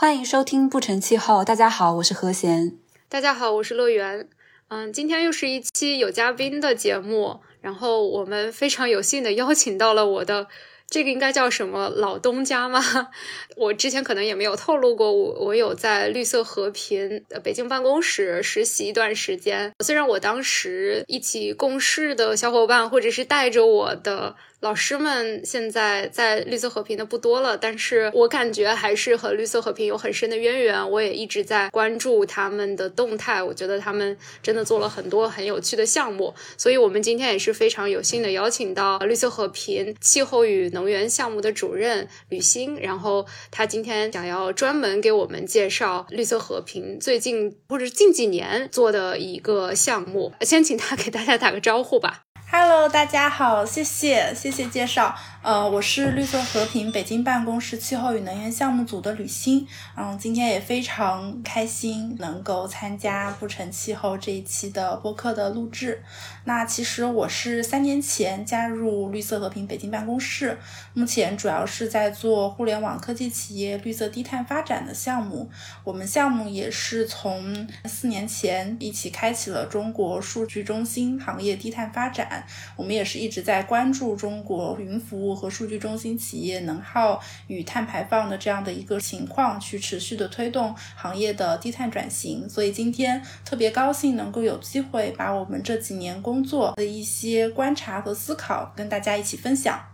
欢迎收听不成气候。大家好，我是何贤。大家好，我是乐园。嗯，今天又是一期有嘉宾的节目，然后我们非常有幸的邀请到了我的。这个应该叫什么老东家吗？我之前可能也没有透露过，我我有在绿色和平北京办公室实习一段时间。虽然我当时一起共事的小伙伴，或者是带着我的。老师们现在在绿色和平的不多了，但是我感觉还是和绿色和平有很深的渊源。我也一直在关注他们的动态，我觉得他们真的做了很多很有趣的项目。所以，我们今天也是非常有幸的邀请到绿色和平气候与能源项目的主任吕欣，然后他今天想要专门给我们介绍绿色和平最近或者近几年做的一个项目。先请他给大家打个招呼吧。Hello，大家好，谢谢谢谢介绍。呃，我是绿色和平北京办公室气候与能源项目组的吕欣。嗯，今天也非常开心能够参加不成气候这一期的播客的录制。那其实我是三年前加入绿色和平北京办公室，目前主要是在做互联网科技企业绿色低碳发展的项目。我们项目也是从四年前一起开启了中国数据中心行业低碳发展。我们也是一直在关注中国云服务。和数据中心企业能耗与碳排放的这样的一个情况，去持续的推动行业的低碳转型。所以今天特别高兴能够有机会把我们这几年工作的一些观察和思考跟大家一起分享。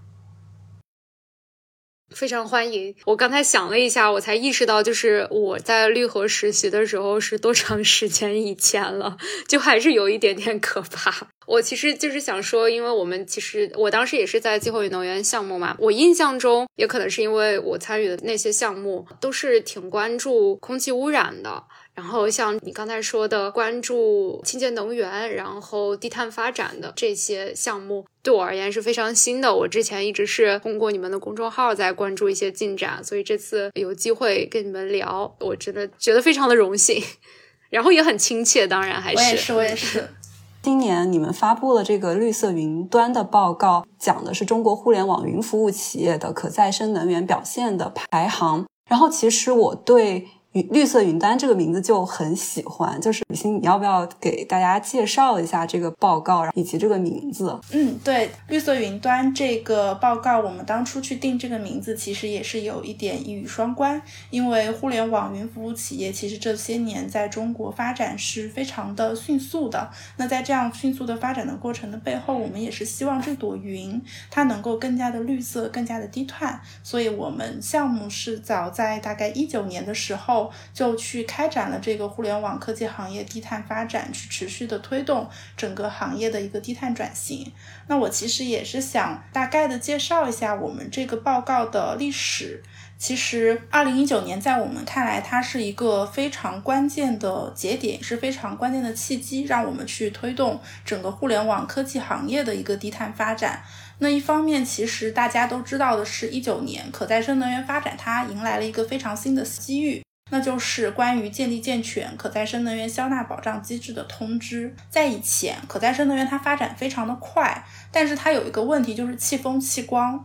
非常欢迎。我刚才想了一下，我才意识到，就是我在绿河实习的时候是多长时间以前了，就还是有一点点可怕。我其实就是想说，因为我们其实我当时也是在气候与能源项目嘛，我印象中也可能是因为我参与的那些项目都是挺关注空气污染的。然后像你刚才说的，关注清洁能源，然后低碳发展的这些项目，对我而言是非常新的。我之前一直是通过你们的公众号在关注一些进展，所以这次有机会跟你们聊，我真的觉得非常的荣幸，然后也很亲切。当然还是我也是，我也是。今年你们发布了这个绿色云端的报告，讲的是中国互联网云服务企业的可再生能源表现的排行。然后其实我对。绿色云端这个名字就很喜欢，就是雨欣，你要不要给大家介绍一下这个报告以及这个名字？嗯，对，绿色云端这个报告，我们当初去定这个名字，其实也是有一点一语双关，因为互联网云服务企业其实这些年在中国发展是非常的迅速的。那在这样迅速的发展的过程的背后，我们也是希望这朵云它能够更加的绿色，更加的低碳。所以我们项目是早在大概一九年的时候。就去开展了这个互联网科技行业低碳发展，去持续的推动整个行业的一个低碳转型。那我其实也是想大概的介绍一下我们这个报告的历史。其实，二零一九年在我们看来，它是一个非常关键的节点，是非常关键的契机，让我们去推动整个互联网科技行业的一个低碳发展。那一方面，其实大家都知道的是，一九年可再生能源发展它迎来了一个非常新的机遇。那就是关于建立健全可再生能源消纳保障机制的通知。在以前，可再生能源它发展非常的快，但是它有一个问题，就是气风、气光。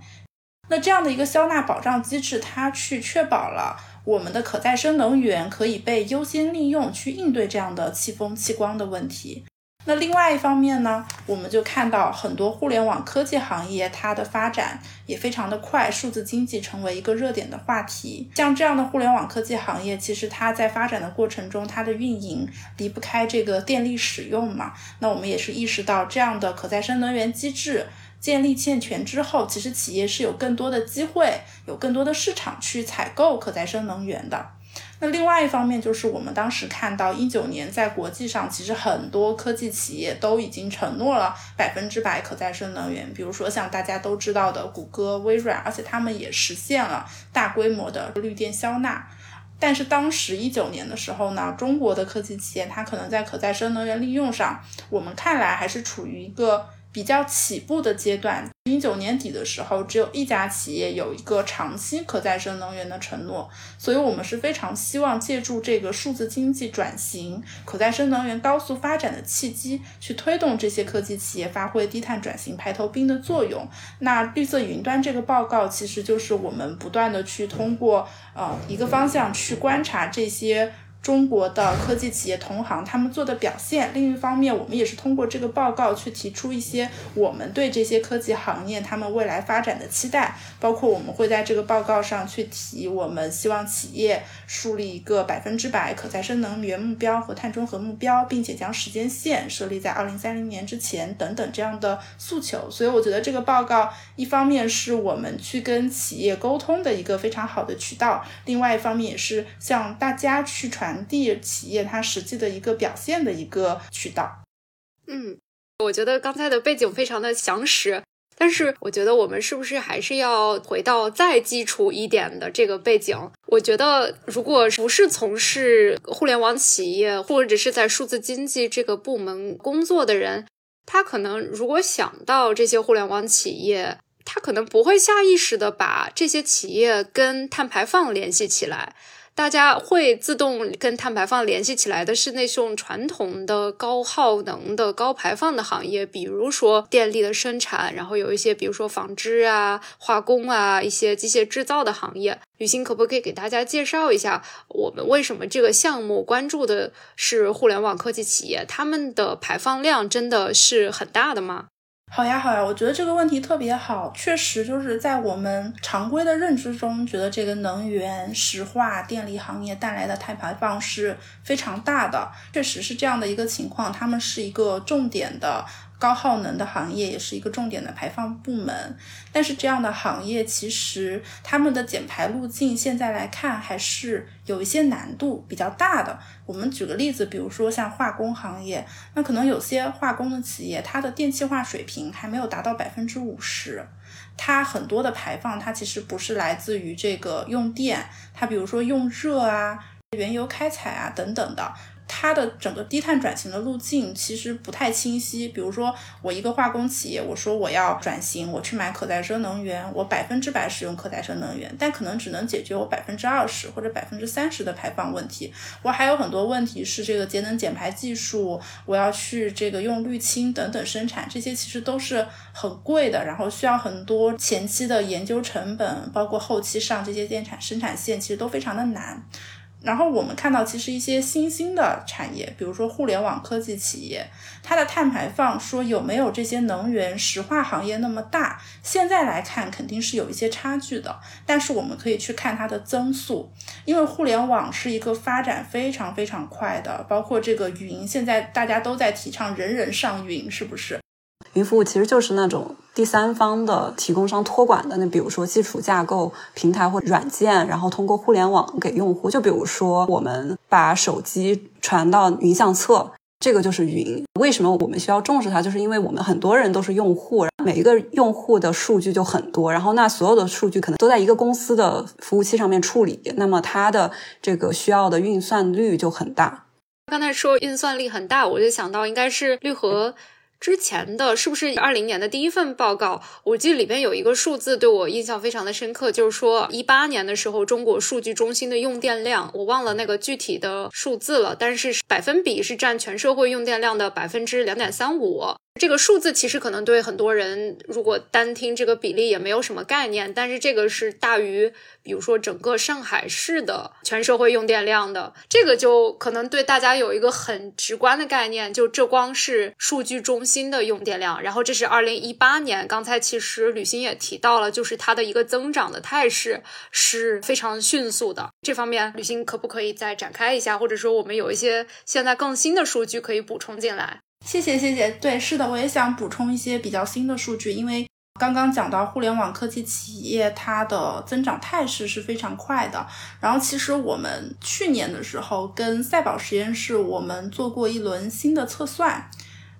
那这样的一个消纳保障机制，它去确保了我们的可再生能源可以被优先利用，去应对这样的气风、气光的问题。那另外一方面呢，我们就看到很多互联网科技行业它的发展也非常的快，数字经济成为一个热点的话题。像这样的互联网科技行业，其实它在发展的过程中，它的运营离不开这个电力使用嘛。那我们也是意识到，这样的可再生能源机制建立健全之后，其实企业是有更多的机会，有更多的市场去采购可再生能源的。那另外一方面就是我们当时看到一九年在国际上，其实很多科技企业都已经承诺了百分之百可再生能源，比如说像大家都知道的谷歌、微软，而且他们也实现了大规模的绿电消纳。但是当时一九年的时候呢，中国的科技企业它可能在可再生能源利用上，我们看来还是处于一个比较起步的阶段。一九年底的时候，只有一家企业有一个长期可再生能源的承诺，所以我们是非常希望借助这个数字经济转型、可再生能源高速发展的契机，去推动这些科技企业发挥低碳转型排头兵的作用。那绿色云端这个报告，其实就是我们不断的去通过呃一个方向去观察这些。中国的科技企业同行他们做的表现，另一方面，我们也是通过这个报告去提出一些我们对这些科技行业他们未来发展的期待，包括我们会在这个报告上去提，我们希望企业树立一个百分之百可再生能源目标和碳中和目标，并且将时间线设立在二零三零年之前等等这样的诉求。所以我觉得这个报告一方面是我们去跟企业沟通的一个非常好的渠道，另外一方面也是向大家去传。传递企业它实际的一个表现的一个渠道。嗯，我觉得刚才的背景非常的详实，但是我觉得我们是不是还是要回到再基础一点的这个背景？我觉得如果不是从事互联网企业或者是在数字经济这个部门工作的人，他可能如果想到这些互联网企业，他可能不会下意识的把这些企业跟碳排放联系起来。大家会自动跟碳排放联系起来的是那种传统的高耗能的高排放的行业，比如说电力的生产，然后有一些比如说纺织啊、化工啊、一些机械制造的行业。雨欣可不可以给大家介绍一下，我们为什么这个项目关注的是互联网科技企业，他们的排放量真的是很大的吗？好呀，好呀，我觉得这个问题特别好，确实就是在我们常规的认知中，觉得这个能源、石化、电力行业带来的碳排放是非常大的，确实是这样的一个情况，他们是一个重点的。高耗能的行业也是一个重点的排放部门，但是这样的行业其实他们的减排路径现在来看还是有一些难度比较大的。我们举个例子，比如说像化工行业，那可能有些化工的企业，它的电气化水平还没有达到百分之五十，它很多的排放它其实不是来自于这个用电，它比如说用热啊、原油开采啊等等的。它的整个低碳转型的路径其实不太清晰。比如说，我一个化工企业，我说我要转型，我去买可再生能源，我百分之百使用可再生能源，但可能只能解决我百分之二十或者百分之三十的排放问题。我还有很多问题是这个节能减排技术，我要去这个用滤清等等生产，这些其实都是很贵的，然后需要很多前期的研究成本，包括后期上这些电产生产线，其实都非常的难。然后我们看到，其实一些新兴的产业，比如说互联网科技企业，它的碳排放说有没有这些能源石化行业那么大？现在来看肯定是有一些差距的。但是我们可以去看它的增速，因为互联网是一个发展非常非常快的，包括这个云，现在大家都在提倡人人上云，是不是？云服务其实就是那种第三方的提供商托管的，那比如说基础架构平台或软件，然后通过互联网给用户。就比如说我们把手机传到云相册，这个就是云。为什么我们需要重视它？就是因为我们很多人都是用户，每一个用户的数据就很多，然后那所有的数据可能都在一个公司的服务器上面处理，那么它的这个需要的运算率就很大。刚才说运算力很大，我就想到应该是绿和。之前的是不是二零年的第一份报告？我记得里边有一个数字对我印象非常的深刻，就是说一八年的时候，中国数据中心的用电量，我忘了那个具体的数字了，但是百分比是占全社会用电量的百分之两点三五。这个数字其实可能对很多人，如果单听这个比例也没有什么概念，但是这个是大于，比如说整个上海市的全社会用电量的，这个就可能对大家有一个很直观的概念，就这光是数据中心的用电量，然后这是二零一八年，刚才其实吕欣也提到了，就是它的一个增长的态势是非常迅速的，这方面吕欣可不可以再展开一下，或者说我们有一些现在更新的数据可以补充进来？谢谢谢谢，对，是的，我也想补充一些比较新的数据，因为刚刚讲到互联网科技企业它的增长态势是非常快的。然后其实我们去年的时候跟赛宝实验室我们做过一轮新的测算，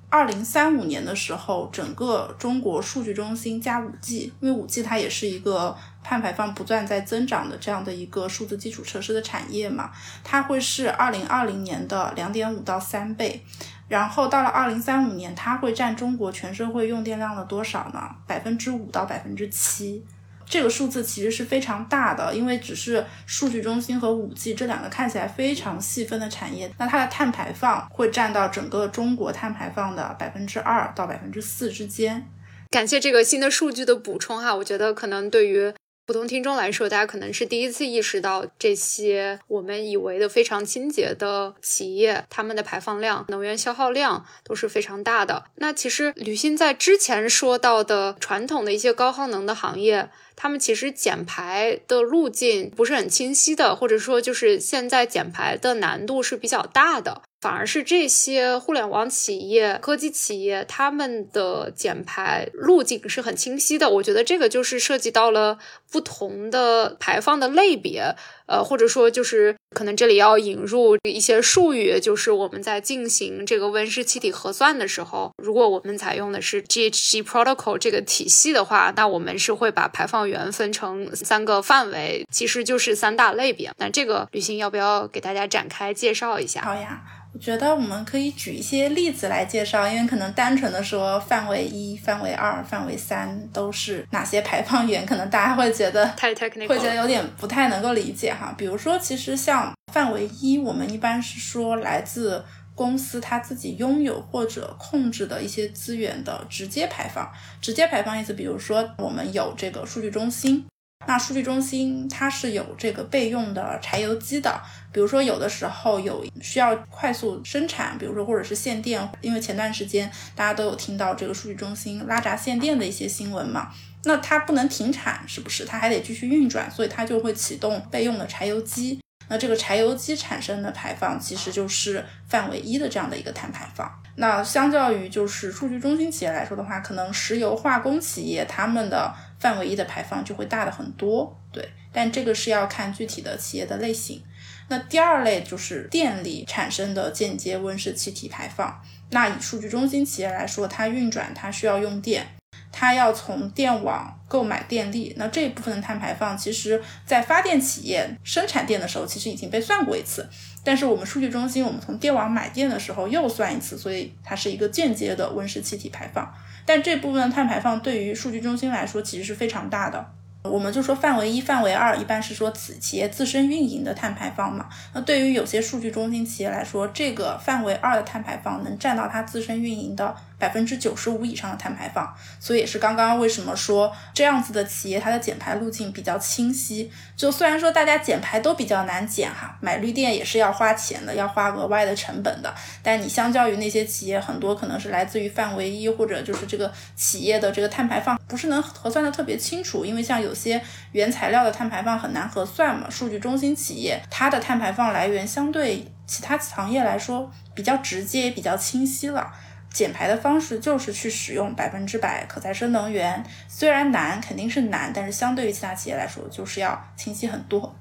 二零三五年的时候，整个中国数据中心加五 G，因为五 G 它也是一个碳排放不断在增长的这样的一个数字基础设施的产业嘛，它会是二零二零年的两点五到三倍。然后到了二零三五年，它会占中国全社会用电量的多少呢？百分之五到百分之七。这个数字其实是非常大的，因为只是数据中心和五 G 这两个看起来非常细分的产业，那它的碳排放会占到整个中国碳排放的百分之二到百分之四之间。感谢这个新的数据的补充哈，我觉得可能对于。普通听众来说，大家可能是第一次意识到这些我们以为的非常清洁的企业，他们的排放量、能源消耗量都是非常大的。那其实吕欣在之前说到的传统的一些高耗能的行业，他们其实减排的路径不是很清晰的，或者说就是现在减排的难度是比较大的。反而是这些互联网企业、科技企业，他们的减排路径是很清晰的。我觉得这个就是涉及到了不同的排放的类别，呃，或者说就是可能这里要引入一些术语，就是我们在进行这个温室气体核算的时候，如果我们采用的是 GHG Protocol 这个体系的话，那我们是会把排放源分成三个范围，其实就是三大类别。那这个旅行要不要给大家展开介绍一下？好呀。我觉得我们可以举一些例子来介绍，因为可能单纯的说范围一、范围二、范围三都是哪些排放源，可能大家会得太 technical，会觉得有点不太能够理解哈。比如说，其实像范围一，我们一般是说来自公司它自己拥有或者控制的一些资源的直接排放。直接排放意思，比如说我们有这个数据中心。那数据中心它是有这个备用的柴油机的，比如说有的时候有需要快速生产，比如说或者是限电，因为前段时间大家都有听到这个数据中心拉闸限电的一些新闻嘛，那它不能停产，是不是？它还得继续运转，所以它就会启动备用的柴油机。那这个柴油机产生的排放其实就是范围一的这样的一个碳排放。那相较于就是数据中心企业来说的话，可能石油化工企业他们的。范围一的排放就会大的很多，对，但这个是要看具体的企业的类型。那第二类就是电力产生的间接温室气体排放。那以数据中心企业来说，它运转它需要用电，它要从电网购买电力。那这一部分的碳排放，其实在发电企业生产电的时候，其实已经被算过一次。但是我们数据中心，我们从电网买电的时候又算一次，所以它是一个间接的温室气体排放。但这部分碳排放对于数据中心来说，其实是非常大的。我们就说范围一、范围二，一般是说此企业自身运营的碳排放嘛。那对于有些数据中心企业来说，这个范围二的碳排放能占到它自身运营的百分之九十五以上的碳排放。所以也是刚刚为什么说这样子的企业，它的减排路径比较清晰。就虽然说大家减排都比较难减哈，买绿电也是要花钱的，要花额外的成本的。但你相较于那些企业，很多可能是来自于范围一，或者就是这个企业的这个碳排放不是能核算的特别清楚，因为像有。些原材料的碳排放很难核算嘛，数据中心企业它的碳排放来源相对其他行业来说比较直接、比较清晰了。减排的方式就是去使用百分之百可再生能源，虽然难，肯定是难，但是相对于其他企业来说，就是要清晰很多。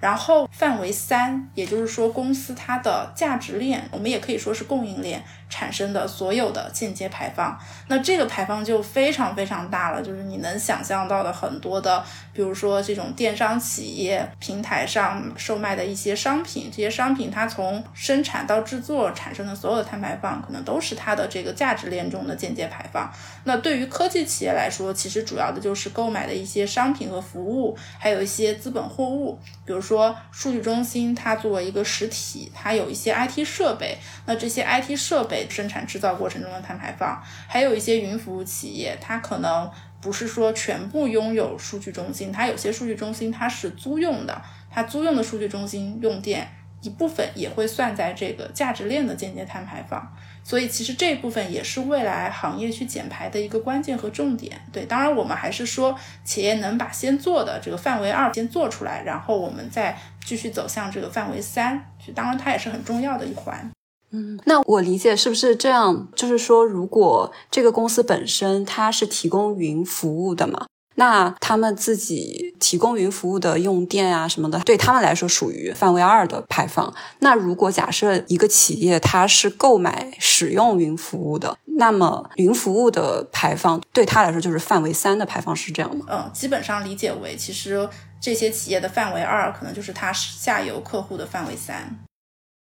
然后范围三，也就是说公司它的价值链，我们也可以说是供应链。产生的所有的间接排放，那这个排放就非常非常大了，就是你能想象到的很多的，比如说这种电商企业平台上售卖的一些商品，这些商品它从生产到制作产生的所有的碳排放，可能都是它的这个价值链中的间接排放。那对于科技企业来说，其实主要的就是购买的一些商品和服务，还有一些资本货物，比如说数据中心，它作为一个实体，它有一些 IT 设备，那这些 IT 设备。生产制造过程中的碳排放，还有一些云服务企业，它可能不是说全部拥有数据中心，它有些数据中心它是租用的，它租用的数据中心用电一部分也会算在这个价值链的间接碳排放，所以其实这一部分也是未来行业去减排的一个关键和重点。对，当然我们还是说企业能把先做的这个范围二先做出来，然后我们再继续走向这个范围三，当然它也是很重要的一环。嗯，那我理解是不是这样？就是说，如果这个公司本身它是提供云服务的嘛，那他们自己提供云服务的用电啊什么的，对他们来说属于范围二的排放。那如果假设一个企业它是购买使用云服务的，那么云服务的排放对他来说就是范围三的排放，是这样吗？嗯，基本上理解为，其实这些企业的范围二可能就是它下游客户的范围三。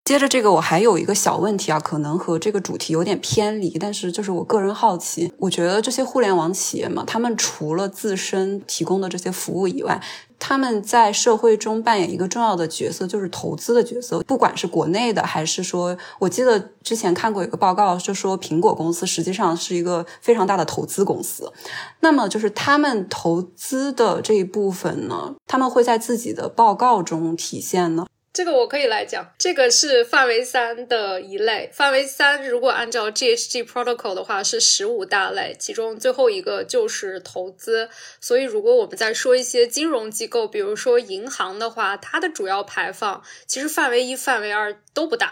接着这个，我还有一个小问题啊，可能和这个主题有点偏离，但是就是我个人好奇，我觉得这些互联网企业嘛，他们除了自身提供的这些服务以外，他们在社会中扮演一个重要的角色，就是投资的角色。不管是国内的，还是说，我记得之前看过一个报告，就说苹果公司实际上是一个非常大的投资公司。那么，就是他们投资的这一部分呢，他们会在自己的报告中体现呢？这个我可以来讲，这个是范围三的一类。范围三如果按照 GHG Protocol 的话是十五大类，其中最后一个就是投资。所以如果我们再说一些金融机构，比如说银行的话，它的主要排放其实范围一、范围二都不大，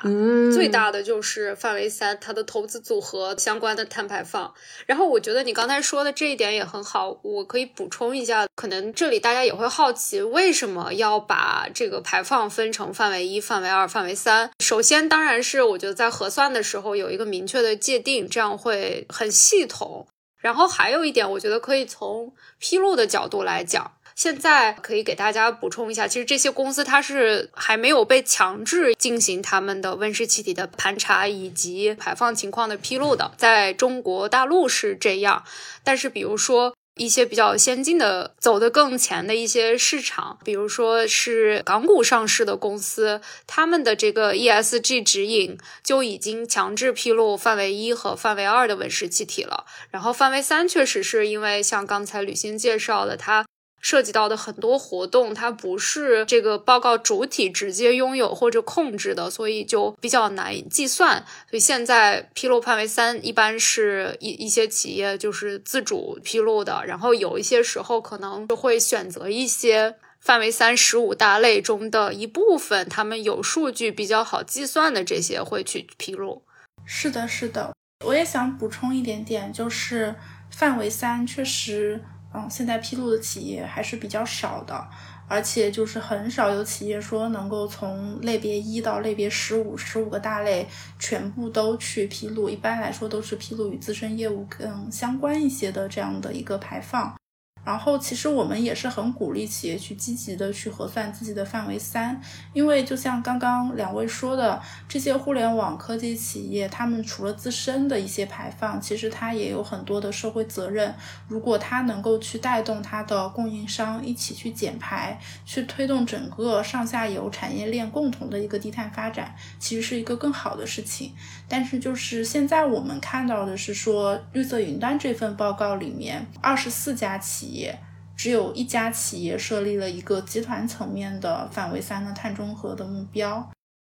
最大的就是范围三，它的投资组合相关的碳排放。然后我觉得你刚才说的这一点也很好，我可以补充一下，可能这里大家也会好奇，为什么要把这个排放分成？范围一、范围二、范围三。首先，当然是我觉得在核算的时候有一个明确的界定，这样会很系统。然后还有一点，我觉得可以从披露的角度来讲。现在可以给大家补充一下，其实这些公司它是还没有被强制进行他们的温室气体的盘查以及排放情况的披露的。在中国大陆是这样，但是比如说。一些比较先进的、走得更前的一些市场，比如说是港股上市的公司，他们的这个 ESG 指引就已经强制披露范围一和范围二的温室气体了。然后范围三确实是因为像刚才吕欣介绍的，它。涉及到的很多活动，它不是这个报告主体直接拥有或者控制的，所以就比较难计算。所以现在披露范围三，一般是一一些企业就是自主披露的，然后有一些时候可能就会选择一些范围三十五大类中的一部分，他们有数据比较好计算的这些会去披露。是的，是的，我也想补充一点点，就是范围三确实。嗯，现在披露的企业还是比较少的，而且就是很少有企业说能够从类别一到类别十五，十五个大类全部都去披露。一般来说都是披露与自身业务更相关一些的这样的一个排放。然后，其实我们也是很鼓励企业去积极的去核算自己的范围三，因为就像刚刚两位说的，这些互联网科技企业，他们除了自身的一些排放，其实它也有很多的社会责任。如果它能够去带动它的供应商一起去减排，去推动整个上下游产业链共同的一个低碳发展，其实是一个更好的事情。但是，就是现在我们看到的是说，绿色云端这份报告里面，二十四家企业。只有一家企业设立了一个集团层面的范围三的碳中和的目标。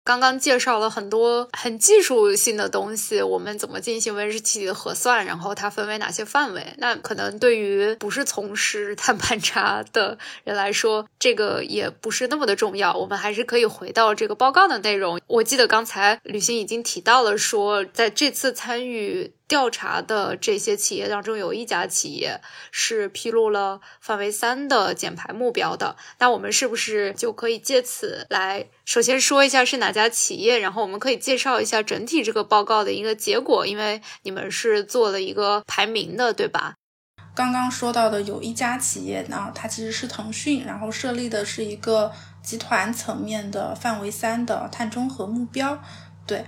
刚刚介绍了很多很技术性的东西，我们怎么进行温室气体的核算，然后它分为哪些范围？那可能对于不是从事碳盘查的人来说，这个也不是那么的重要。我们还是可以回到这个报告的内容。我记得刚才吕欣已经提到了，说在这次参与。调查的这些企业当中，有一家企业是披露了范围三的减排目标的。那我们是不是就可以借此来首先说一下是哪家企业？然后我们可以介绍一下整体这个报告的一个结果，因为你们是做了一个排名的，对吧？刚刚说到的有一家企业呢，它其实是腾讯，然后设立的是一个集团层面的范围三的碳中和目标，对。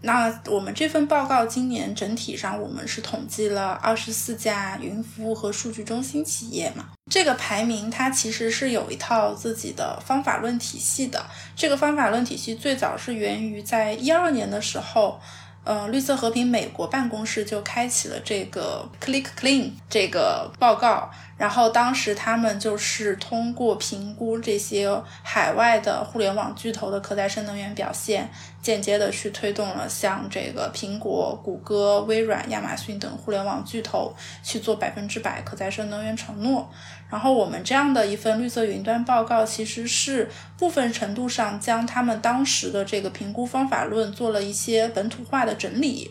那我们这份报告今年整体上，我们是统计了二十四家云服务和数据中心企业嘛？这个排名它其实是有一套自己的方法论体系的。这个方法论体系最早是源于在一二年的时候。呃，绿色和平美国办公室就开启了这个 Click Clean 这个报告，然后当时他们就是通过评估这些海外的互联网巨头的可再生能源表现，间接的去推动了像这个苹果、谷歌、微软、亚马逊等互联网巨头去做百分之百可再生能源承诺。然后我们这样的一份绿色云端报告，其实是部分程度上将他们当时的这个评估方法论做了一些本土化的整理。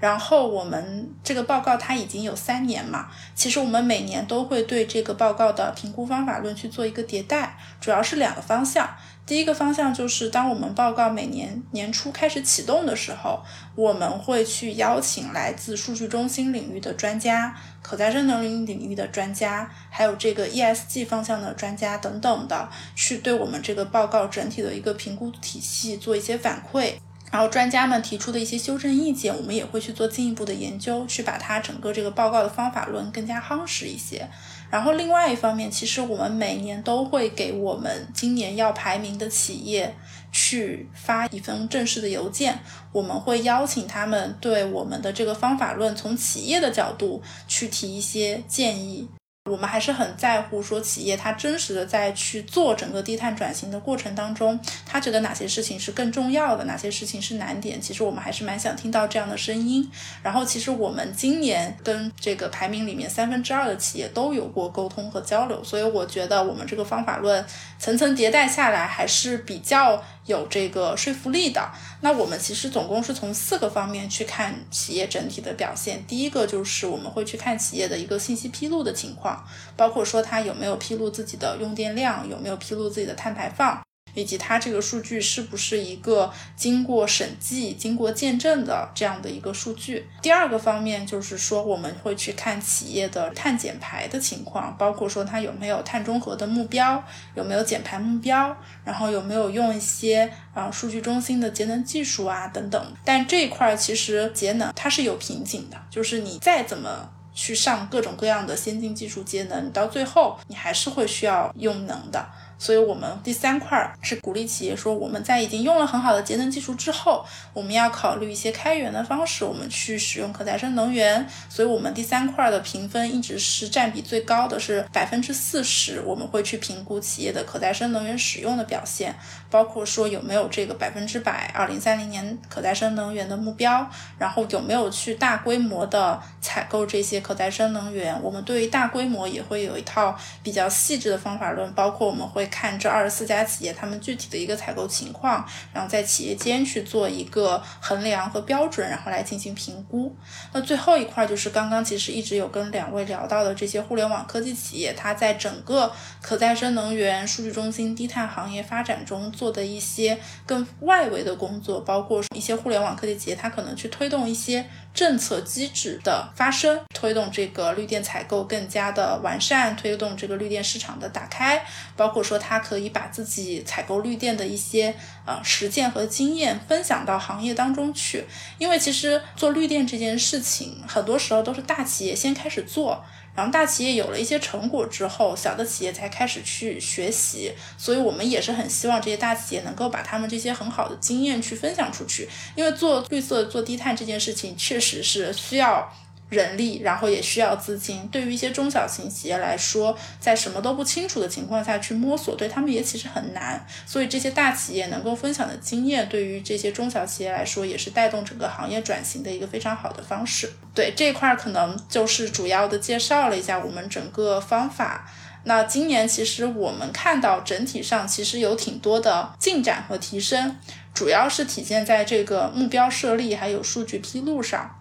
然后我们这个报告它已经有三年嘛，其实我们每年都会对这个报告的评估方法论去做一个迭代，主要是两个方向。第一个方向就是，当我们报告每年年初开始启动的时候，我们会去邀请来自数据中心领域的专家、可再生能源领域的专家，还有这个 ESG 方向的专家等等的，去对我们这个报告整体的一个评估体系做一些反馈。然后专家们提出的一些修正意见，我们也会去做进一步的研究，去把它整个这个报告的方法论更加夯实一些。然后另外一方面，其实我们每年都会给我们今年要排名的企业去发一封正式的邮件，我们会邀请他们对我们的这个方法论从企业的角度去提一些建议。我们还是很在乎说企业它真实的在去做整个低碳转型的过程当中，他觉得哪些事情是更重要的，哪些事情是难点。其实我们还是蛮想听到这样的声音。然后其实我们今年跟这个排名里面三分之二的企业都有过沟通和交流，所以我觉得我们这个方法论层层迭代下来还是比较。有这个说服力的，那我们其实总共是从四个方面去看企业整体的表现。第一个就是我们会去看企业的一个信息披露的情况，包括说它有没有披露自己的用电量，有没有披露自己的碳排放。以及它这个数据是不是一个经过审计、经过见证的这样的一个数据？第二个方面就是说，我们会去看企业的碳减排的情况，包括说它有没有碳中和的目标，有没有减排目标，然后有没有用一些啊数据中心的节能技术啊等等。但这一块其实节能它是有瓶颈的，就是你再怎么去上各种各样的先进技术节能，你到最后你还是会需要用能的。所以，我们第三块是鼓励企业说，我们在已经用了很好的节能技术之后，我们要考虑一些开源的方式，我们去使用可再生能源。所以，我们第三块的评分一直是占比最高的，是百分之四十。我们会去评估企业的可再生能源使用的表现，包括说有没有这个百分之百二零三零年可再生能源的目标，然后有没有去大规模的采购这些可再生能源。我们对于大规模也会有一套比较细致的方法论，包括我们会。看这二十四家企业，他们具体的一个采购情况，然后在企业间去做一个衡量和标准，然后来进行评估。那最后一块就是刚刚其实一直有跟两位聊到的这些互联网科技企业，它在整个可再生能源、数据中心、低碳行业发展中做的一些更外围的工作，包括一些互联网科技企业，它可能去推动一些。政策机制的发生，推动这个绿电采购更加的完善，推动这个绿电市场的打开，包括说它可以把自己采购绿电的一些呃实践和经验分享到行业当中去。因为其实做绿电这件事情，很多时候都是大企业先开始做。然后大企业有了一些成果之后，小的企业才开始去学习，所以我们也是很希望这些大企业能够把他们这些很好的经验去分享出去，因为做绿色、做低碳这件事情确实是需要。人力，然后也需要资金。对于一些中小型企业来说，在什么都不清楚的情况下去摸索，对他们也其实很难。所以这些大企业能够分享的经验，对于这些中小企业来说，也是带动整个行业转型的一个非常好的方式。对这块可能就是主要的介绍了一下我们整个方法。那今年其实我们看到整体上其实有挺多的进展和提升，主要是体现在这个目标设立还有数据披露上。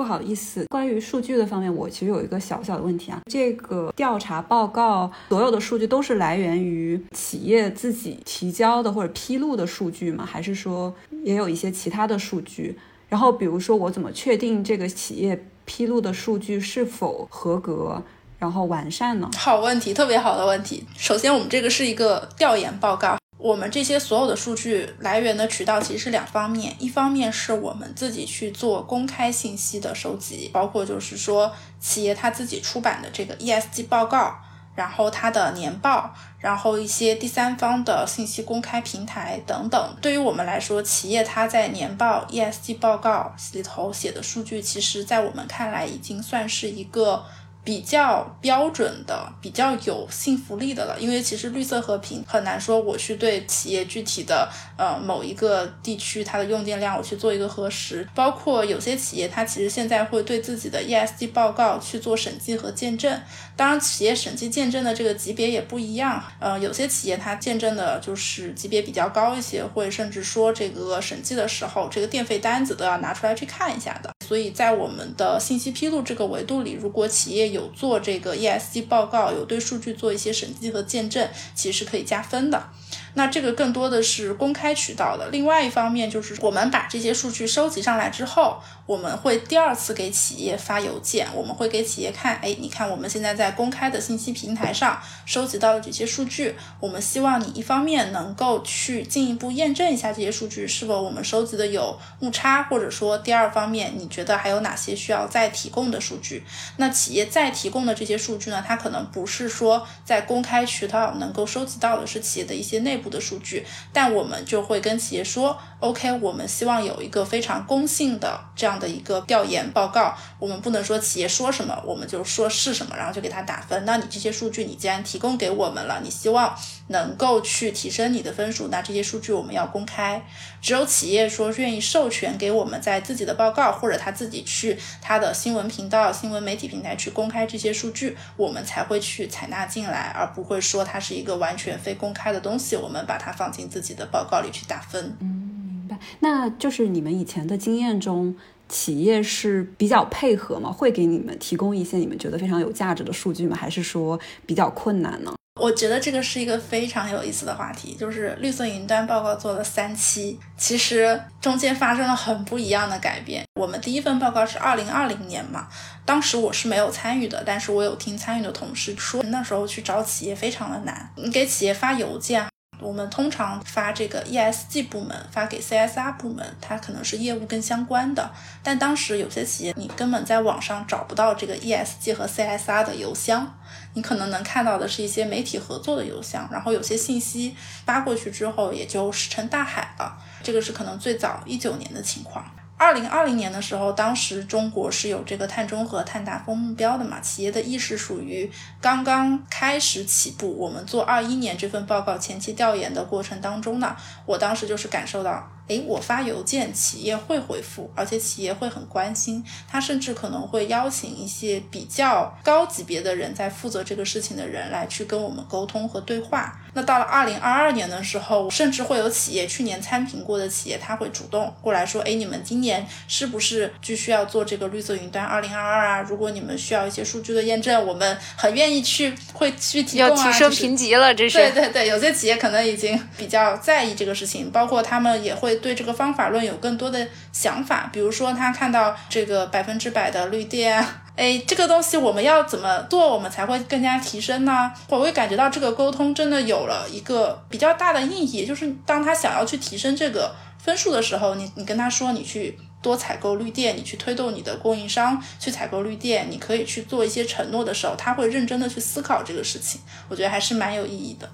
不好意思，关于数据的方面，我其实有一个小小的问题啊。这个调查报告所有的数据都是来源于企业自己提交的或者披露的数据吗？还是说也有一些其他的数据？然后比如说我怎么确定这个企业披露的数据是否合格，然后完善呢？好问题，特别好的问题。首先，我们这个是一个调研报告。我们这些所有的数据来源的渠道其实是两方面，一方面是我们自己去做公开信息的收集，包括就是说企业它自己出版的这个 ESG 报告，然后它的年报，然后一些第三方的信息公开平台等等。对于我们来说，企业它在年报 ESG 报告里头写的数据，其实在我们看来已经算是一个。比较标准的、比较有信服力的了，因为其实绿色和平很难说我去对企业具体的呃某一个地区它的用电量我去做一个核实，包括有些企业它其实现在会对自己的 ESG 报告去做审计和见证，当然企业审计见证的这个级别也不一样，呃有些企业它见证的就是级别比较高一些，会甚至说这个审计的时候这个电费单子都要拿出来去看一下的，所以在我们的信息披露这个维度里，如果企业有做这个 ESG 报告，有对数据做一些审计和见证，其实是可以加分的。那这个更多的是公开渠道的。另外一方面就是我们把这些数据收集上来之后，我们会第二次给企业发邮件，我们会给企业看，哎，你看我们现在在公开的信息平台上收集到了这些数据，我们希望你一方面能够去进一步验证一下这些数据是否我们收集的有误差，或者说第二方面你觉得还有哪些需要再提供的数据？那企业再提供的这些数据呢，它可能不是说在公开渠道能够收集到的，是企业的一些内的数据，但我们就会跟企业说，OK，我们希望有一个非常公信的这样的一个调研报告，我们不能说企业说什么我们就说是什么，然后就给他打分。那你这些数据你既然提供给我们了，你希望能够去提升你的分数，那这些数据我们要公开。只有企业说愿意授权给我们在自己的报告或者他自己去他的新闻频道、新闻媒体平台去公开这些数据，我们才会去采纳进来，而不会说它是一个完全非公开的东西，我们把它放进自己的报告里去打分。嗯，明白。那就是你们以前的经验中，企业是比较配合吗？会给你们提供一些你们觉得非常有价值的数据吗？还是说比较困难呢？我觉得这个是一个非常有意思的话题，就是绿色云端报告做了三期，其实中间发生了很不一样的改变。我们第一份报告是二零二零年嘛，当时我是没有参与的，但是我有听参与的同事说，那时候去找企业非常的难，你给企业发邮件。我们通常发这个 ESG 部门发给 CSR 部门，它可能是业务更相关的。但当时有些企业你根本在网上找不到这个 ESG 和 CSR 的邮箱，你可能能看到的是一些媒体合作的邮箱，然后有些信息发过去之后也就石沉大海了。这个是可能最早一九年的情况。二零二零年的时候，当时中国是有这个碳中和、碳达峰目标的嘛？企业的意识属于刚刚开始起步。我们做二一年这份报告前期调研的过程当中呢，我当时就是感受到。诶，我发邮件，企业会回复，而且企业会很关心，他甚至可能会邀请一些比较高级别的人，在负责这个事情的人来去跟我们沟通和对话。那到了二零二二年的时候，甚至会有企业去年参评过的企业，他会主动过来说，诶，你们今年是不是就需要做这个绿色云端二零二二啊？如果你们需要一些数据的验证，我们很愿意去，会去提供啊。要提升评级了，这是。对对对，有些企业可能已经比较在意这个事情，包括他们也会。对这个方法论有更多的想法，比如说他看到这个百分之百的绿电，哎，这个东西我们要怎么做，我们才会更加提升呢？我会感觉到这个沟通真的有了一个比较大的意义，就是当他想要去提升这个分数的时候，你你跟他说你去多采购绿电，你去推动你的供应商去采购绿电，你可以去做一些承诺的时候，他会认真的去思考这个事情，我觉得还是蛮有意义的。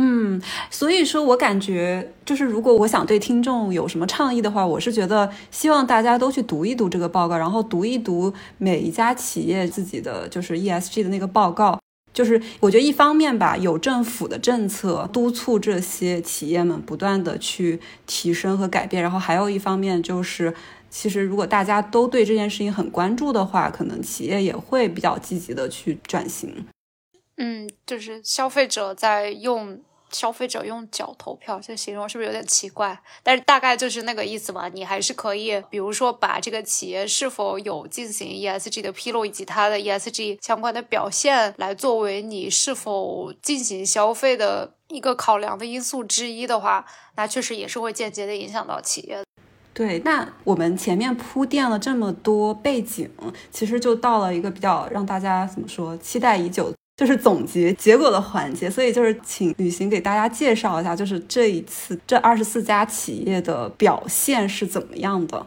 嗯，所以说我感觉就是，如果我想对听众有什么倡议的话，我是觉得希望大家都去读一读这个报告，然后读一读每一家企业自己的就是 ESG 的那个报告。就是我觉得一方面吧，有政府的政策督促这些企业们不断的去提升和改变，然后还有一方面就是，其实如果大家都对这件事情很关注的话，可能企业也会比较积极的去转型。嗯，就是消费者在用。消费者用脚投票，这形容是不是有点奇怪？但是大概就是那个意思嘛。你还是可以，比如说把这个企业是否有进行 ESG 的披露，以及它的 ESG 相关的表现，来作为你是否进行消费的一个考量的因素之一的话，那确实也是会间接的影响到企业。对，那我们前面铺垫了这么多背景，其实就到了一个比较让大家怎么说期待已久。就是总结结果的环节，所以就是请旅行给大家介绍一下，就是这一次这二十四家企业的表现是怎么样的。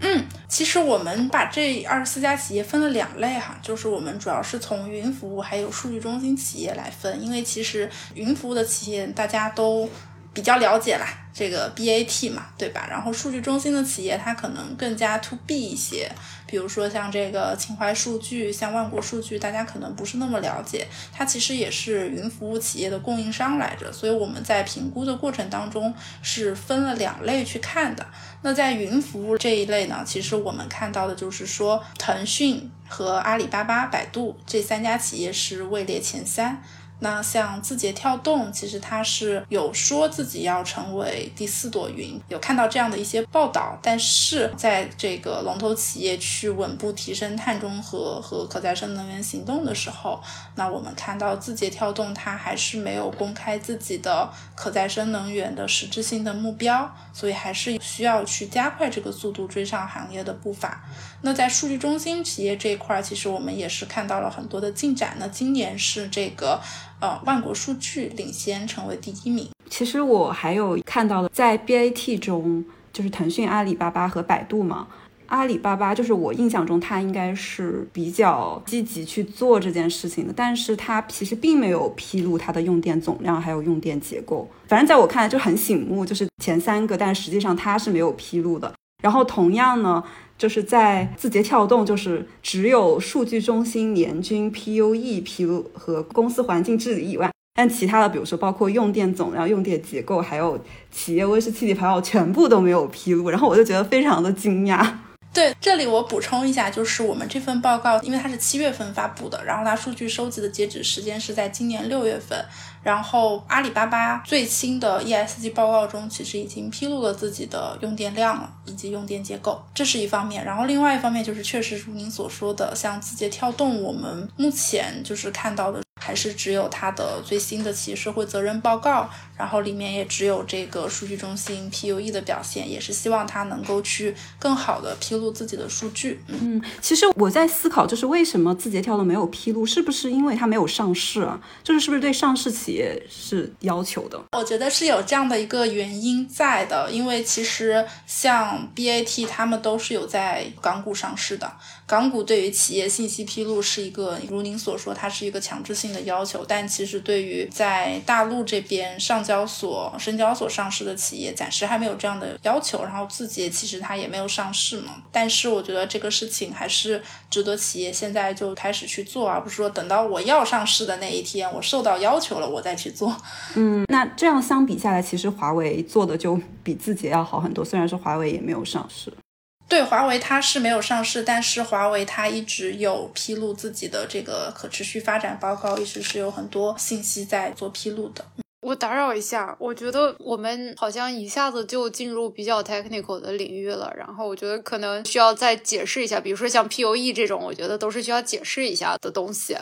嗯，其实我们把这二十四家企业分了两类哈，就是我们主要是从云服务还有数据中心企业来分，因为其实云服务的企业大家都比较了解啦，这个 BAT 嘛，对吧？然后数据中心的企业它可能更加 to B 一些。比如说像这个秦淮数据，像万国数据，大家可能不是那么了解，它其实也是云服务企业的供应商来着。所以我们在评估的过程当中是分了两类去看的。那在云服务这一类呢，其实我们看到的就是说，腾讯和阿里巴巴、百度这三家企业是位列前三。那像字节跳动，其实它是有说自己要成为第四朵云，有看到这样的一些报道。但是在这个龙头企业去稳步提升碳中和和可再生能源行动的时候，那我们看到字节跳动它还是没有公开自己的可再生能源的实质性的目标，所以还是需要去加快这个速度，追上行业的步伐。那在数据中心企业这一块，其实我们也是看到了很多的进展。那今年是这个。呃，万国数据领先成为第一名。其实我还有看到了，在 BAT 中，就是腾讯、阿里巴巴和百度嘛。阿里巴巴就是我印象中，它应该是比较积极去做这件事情的，但是它其实并没有披露它的用电总量还有用电结构。反正在我看来就很醒目，就是前三个，但实际上它是没有披露的。然后同样呢。就是在字节跳动，就是只有数据中心年均 PUE 披露和公司环境治理以外，但其他的，比如说包括用电总量、用电结构，还有企业温室气体排放，全部都没有披露。然后我就觉得非常的惊讶。对，这里我补充一下，就是我们这份报告，因为它是七月份发布的，然后它数据收集的截止时间是在今年六月份。然后阿里巴巴最新的 ESG 报告中，其实已经披露了自己的用电量了以及用电结构，这是一方面。然后另外一方面就是，确实如您所说的，像字节跳动，我们目前就是看到的。还是只有它的最新的企业社会责任报告，然后里面也只有这个数据中心 PUE 的表现，也是希望它能够去更好的披露自己的数据。嗯，其实我在思考，就是为什么字节跳动没有披露，是不是因为它没有上市啊？就是是不是对上市企业是要求的？我觉得是有这样的一个原因在的，因为其实像 BAT 他们都是有在港股上市的。港股对于企业信息披露是一个，如您所说，它是一个强制性的要求。但其实对于在大陆这边上交所、深交所上市的企业，暂时还没有这样的要求。然后字节其实它也没有上市嘛。但是我觉得这个事情还是值得企业现在就开始去做，而不是说等到我要上市的那一天，我受到要求了我再去做。嗯，那这样相比下来，其实华为做的就比字节要好很多。虽然说华为也没有上市。对华为，它是没有上市，但是华为它一直有披露自己的这个可持续发展报告，一直是有很多信息在做披露的。我打扰一下，我觉得我们好像一下子就进入比较 technical 的领域了，然后我觉得可能需要再解释一下，比如说像 PUE 这种，我觉得都是需要解释一下的东西。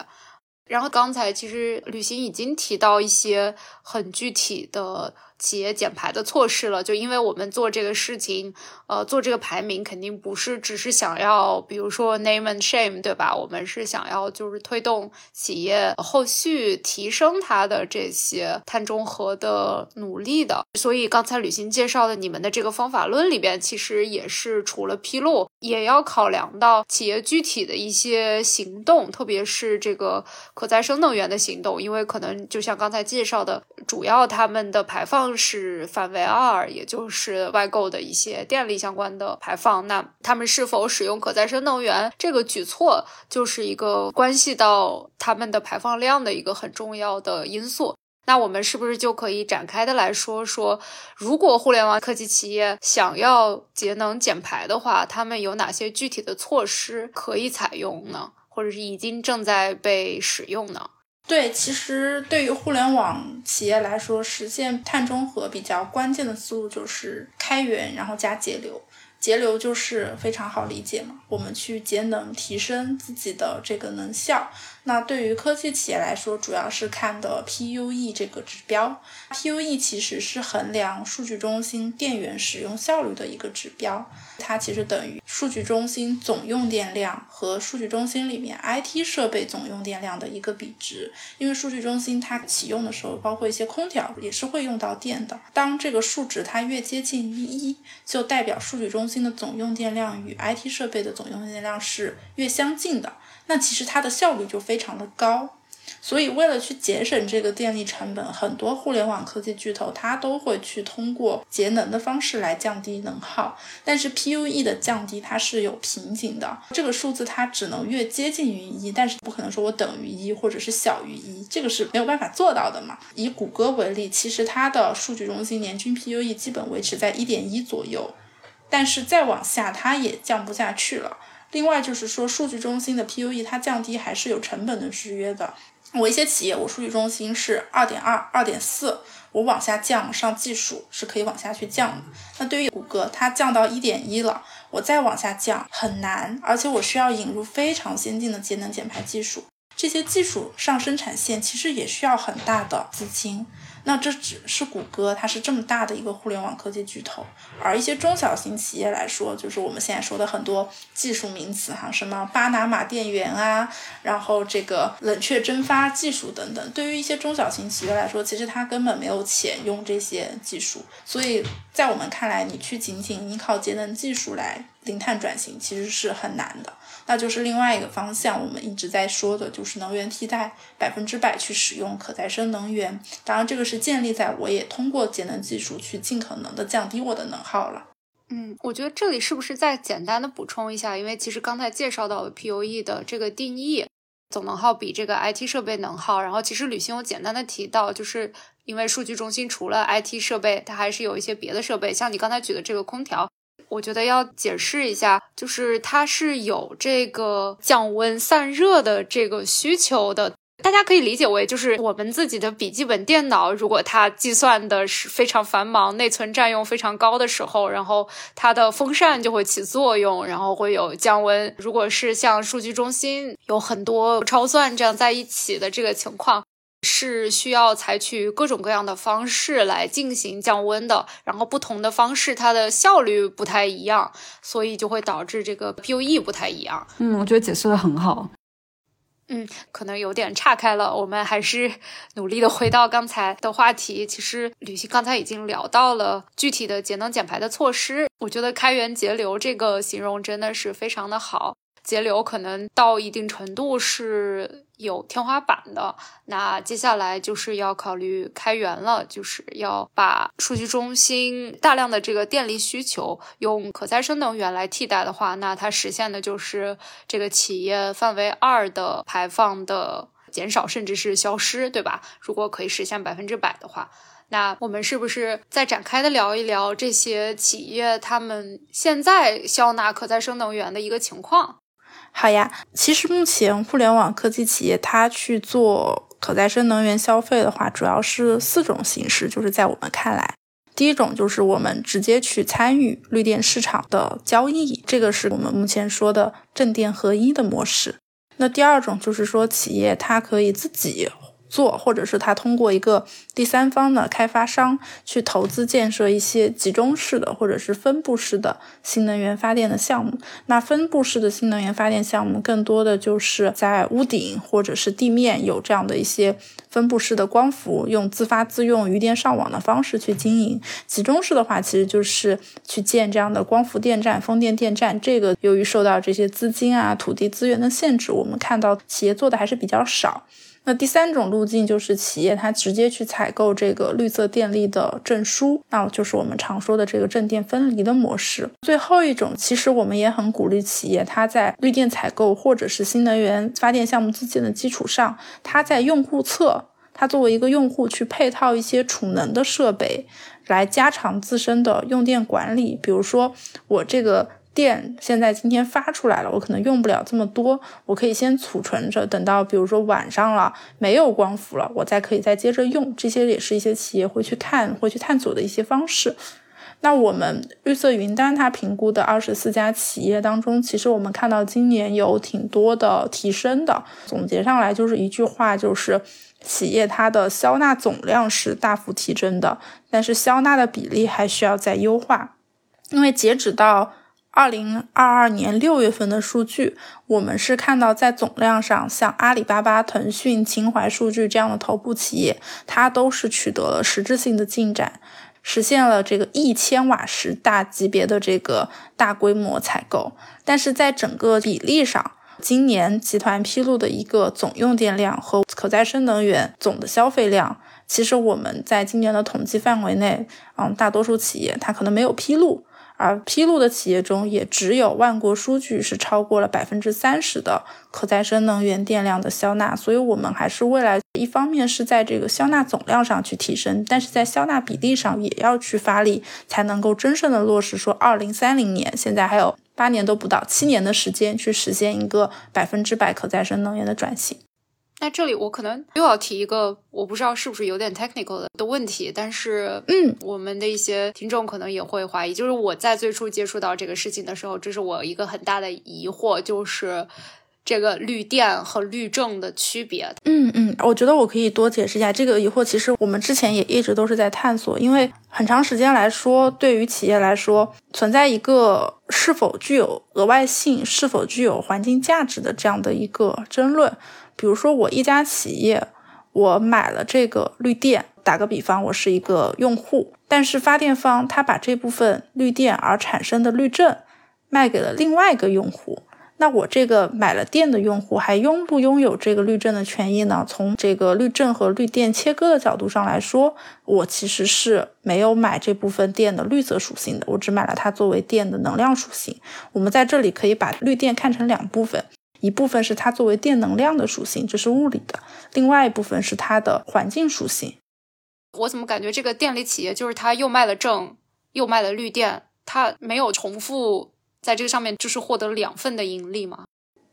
然后刚才其实旅行已经提到一些很具体的。企业减排的措施了，就因为我们做这个事情，呃，做这个排名肯定不是只是想要，比如说 name and shame，对吧？我们是想要就是推动企业后续提升它的这些碳中和的努力的。所以刚才旅行介绍的你们的这个方法论里边，其实也是除了披露，也要考量到企业具体的一些行动，特别是这个可再生能源的行动，因为可能就像刚才介绍的，主要他们的排放。是范围二，也就是外购的一些电力相关的排放。那他们是否使用可再生能源这个举措，就是一个关系到他们的排放量的一个很重要的因素。那我们是不是就可以展开的来说说，如果互联网科技企业想要节能减排的话，他们有哪些具体的措施可以采用呢？或者是已经正在被使用呢？对，其实对于互联网企业来说，实现碳中和比较关键的思路就是开源，然后加节流。节流就是非常好理解嘛，我们去节能，提升自己的这个能效。那对于科技企业来说，主要是看的 PUE 这个指标。PUE 其实是衡量数据中心电源使用效率的一个指标，它其实等于数据中心总用电量和数据中心里面 IT 设备总用电量的一个比值。因为数据中心它启用的时候，包括一些空调也是会用到电的。当这个数值它越接近于一，就代表数据中心的总用电量与 IT 设备的总用电量是越相近的。那其实它的效率就非常的高，所以为了去节省这个电力成本，很多互联网科技巨头它都会去通过节能的方式来降低能耗。但是 PUE 的降低它是有瓶颈的，这个数字它只能越接近于一，但是不可能说我等于一或者是小于一，这个是没有办法做到的嘛。以谷歌为例，其实它的数据中心年均 PUE 基本维持在一点一左右，但是再往下它也降不下去了。另外就是说，数据中心的 PUE 它降低还是有成本的制约的。我一些企业，我数据中心是二点二、二点四，我往下降上技术是可以往下去降的。那对于谷歌，它降到一点一了，我再往下降很难，而且我需要引入非常先进的节能减排技术。这些技术上生产线其实也需要很大的资金。那这只是谷歌，它是这么大的一个互联网科技巨头，而一些中小型企业来说，就是我们现在说的很多技术名词哈，什么巴拿马电源啊，然后这个冷却蒸发技术等等，对于一些中小型企业来说，其实它根本没有钱用这些技术，所以在我们看来，你去仅仅依靠节能技术来零碳转型，其实是很难的。那就是另外一个方向，我们一直在说的，就是能源替代，百分之百去使用可再生能源。当然，这个是建立在我也通过节能技术去尽可能的降低我的能耗了。嗯，我觉得这里是不是再简单的补充一下？因为其实刚才介绍到了 PUE 的这个定义，总能耗比这个 IT 设备能耗。然后其实旅行有简单的提到，就是因为数据中心除了 IT 设备，它还是有一些别的设备，像你刚才举的这个空调。我觉得要解释一下，就是它是有这个降温散热的这个需求的。大家可以理解为，就是我们自己的笔记本电脑，如果它计算的是非常繁忙、内存占用非常高的时候，然后它的风扇就会起作用，然后会有降温。如果是像数据中心有很多超算这样在一起的这个情况。是需要采取各种各样的方式来进行降温的，然后不同的方式它的效率不太一样，所以就会导致这个 PUE 不太一样。嗯，我觉得解释的很好。嗯，可能有点岔开了，我们还是 努力的回到刚才的话题。其实旅行刚才已经聊到了具体的节能减排的措施，我觉得开源节流这个形容真的是非常的好。节流可能到一定程度是有天花板的，那接下来就是要考虑开源了，就是要把数据中心大量的这个电力需求用可再生能源来替代的话，那它实现的就是这个企业范围二的排放的减少，甚至是消失，对吧？如果可以实现百分之百的话，那我们是不是再展开的聊一聊这些企业他们现在消纳可再生能源的一个情况？好呀，其实目前互联网科技企业它去做可再生能源消费的话，主要是四种形式。就是在我们看来，第一种就是我们直接去参与绿电市场的交易，这个是我们目前说的正电合一的模式。那第二种就是说，企业它可以自己。做，或者是他通过一个第三方的开发商去投资建设一些集中式的或者是分布式的新能源发电的项目。那分布式的新能源发电项目，更多的就是在屋顶或者是地面有这样的一些分布式的光伏，用自发自用、余电上网的方式去经营。集中式的话，其实就是去建这样的光伏电站、风电电站。这个由于受到这些资金啊、土地资源的限制，我们看到企业做的还是比较少。那第三种路径就是企业它直接去采购这个绿色电力的证书，那就是我们常说的这个正电分离的模式。最后一种，其实我们也很鼓励企业，它在绿电采购或者是新能源发电项目自建的基础上，它在用户侧，它作为一个用户去配套一些储能的设备，来加强自身的用电管理。比如说我这个。电现在今天发出来了，我可能用不了这么多，我可以先储存着，等到比如说晚上了没有光伏了，我再可以再接着用。这些也是一些企业会去看、会去探索的一些方式。那我们绿色云端它评估的二十四家企业当中，其实我们看到今年有挺多的提升的。总结上来就是一句话，就是企业它的消纳总量是大幅提升的，但是消纳的比例还需要再优化，因为截止到。二零二二年六月份的数据，我们是看到在总量上，像阿里巴巴、腾讯、秦淮数据这样的头部企业，它都是取得了实质性的进展，实现了这个一千瓦时大级别的这个大规模采购。但是在整个比例上，今年集团披露的一个总用电量和可再生能源总的消费量，其实我们在今年的统计范围内，嗯，大多数企业它可能没有披露。而披露的企业中，也只有万国数据是超过了百分之三十的可再生能源电量的消纳，所以我们还是未来一方面是在这个消纳总量上去提升，但是在消纳比例上也要去发力，才能够真正的落实说二零三零年，现在还有八年都不到，七年的时间去实现一个百分之百可再生能源的转型。那这里我可能又要提一个，我不知道是不是有点 technical 的的问题，但是，嗯，我们的一些听众可能也会怀疑，就是我在最初接触到这个事情的时候，这是我一个很大的疑惑，就是这个绿电和绿证的区别。嗯嗯，我觉得我可以多解释一下这个疑惑。其实我们之前也一直都是在探索，因为很长时间来说，对于企业来说，存在一个是否具有额外性、是否具有环境价值的这样的一个争论。比如说，我一家企业，我买了这个绿电，打个比方，我是一个用户，但是发电方他把这部分绿电而产生的绿证卖给了另外一个用户，那我这个买了电的用户还拥不拥有这个绿证的权益呢？从这个绿证和绿电切割的角度上来说，我其实是没有买这部分电的绿色属性的，我只买了它作为电的能量属性。我们在这里可以把绿电看成两部分。一部分是它作为电能量的属性，这是物理的；另外一部分是它的环境属性。我怎么感觉这个电力企业就是它又卖了正，又卖了绿电，它没有重复在这个上面，就是获得两份的盈利吗？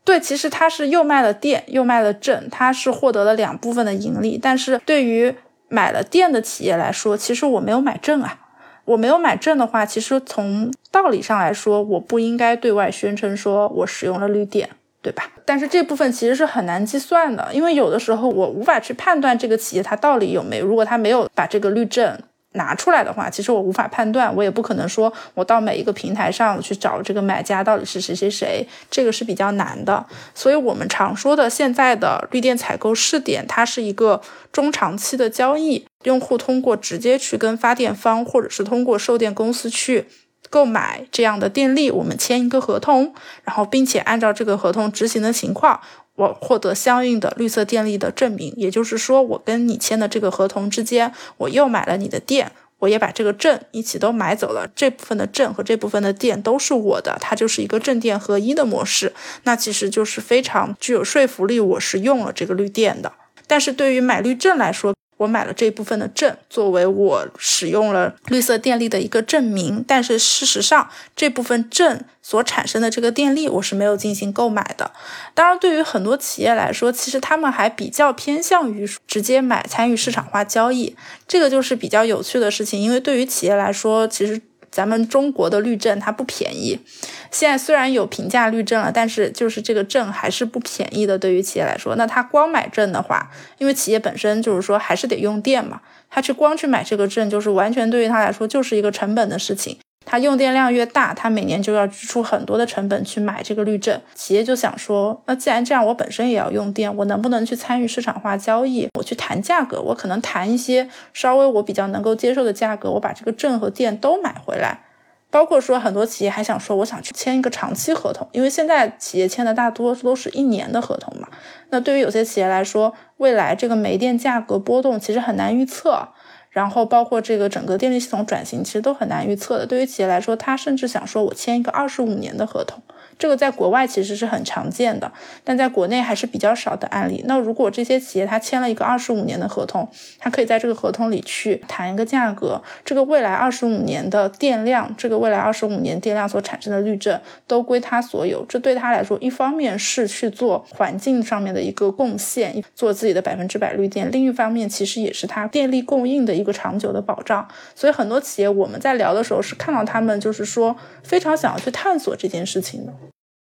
对，其实它是又卖了电，又卖了正，它是获得了两部分的盈利。但是对于买了电的企业来说，其实我没有买正啊，我没有买证的话，其实从道理上来说，我不应该对外宣称说我使用了绿电。对吧？但是这部分其实是很难计算的，因为有的时候我无法去判断这个企业它到底有没有。如果它没有把这个绿证拿出来的话，其实我无法判断，我也不可能说我到每一个平台上去找这个买家到底是谁谁谁，这个是比较难的。所以我们常说的现在的绿电采购试点，它是一个中长期的交易，用户通过直接去跟发电方，或者是通过售电公司去。购买这样的电力，我们签一个合同，然后并且按照这个合同执行的情况，我获得相应的绿色电力的证明。也就是说，我跟你签的这个合同之间，我又买了你的电，我也把这个证一起都买走了。这部分的证和这部分的电都是我的，它就是一个正电合一的模式。那其实就是非常具有说服力，我是用了这个绿电的。但是对于买绿证来说，我买了这一部分的证，作为我使用了绿色电力的一个证明。但是事实上，这部分证所产生的这个电力，我是没有进行购买的。当然，对于很多企业来说，其实他们还比较偏向于直接买，参与市场化交易。这个就是比较有趣的事情，因为对于企业来说，其实。咱们中国的绿证它不便宜，现在虽然有平价绿证了，但是就是这个证还是不便宜的。对于企业来说，那他光买证的话，因为企业本身就是说还是得用电嘛，他去光去买这个证，就是完全对于他来说就是一个成本的事情。它用电量越大，它每年就要支出很多的成本去买这个绿证。企业就想说，那既然这样，我本身也要用电，我能不能去参与市场化交易？我去谈价格，我可能谈一些稍微我比较能够接受的价格，我把这个证和电都买回来。包括说很多企业还想说，我想去签一个长期合同，因为现在企业签的大多数都是一年的合同嘛。那对于有些企业来说，未来这个煤电价格波动其实很难预测。然后包括这个整个电力系统转型，其实都很难预测的。对于企业来说，他甚至想说，我签一个二十五年的合同。这个在国外其实是很常见的，但在国内还是比较少的案例。那如果这些企业他签了一个二十五年的合同，他可以在这个合同里去谈一个价格，这个未来二十五年的电量，这个未来二十五年电量所产生的绿证都归他所有。这对他来说，一方面是去做环境上面的一个贡献，做自己的百分之百绿电；另一方面，其实也是他电力供应的一个长久的保障。所以很多企业我们在聊的时候是看到他们就是说非常想要去探索这件事情的。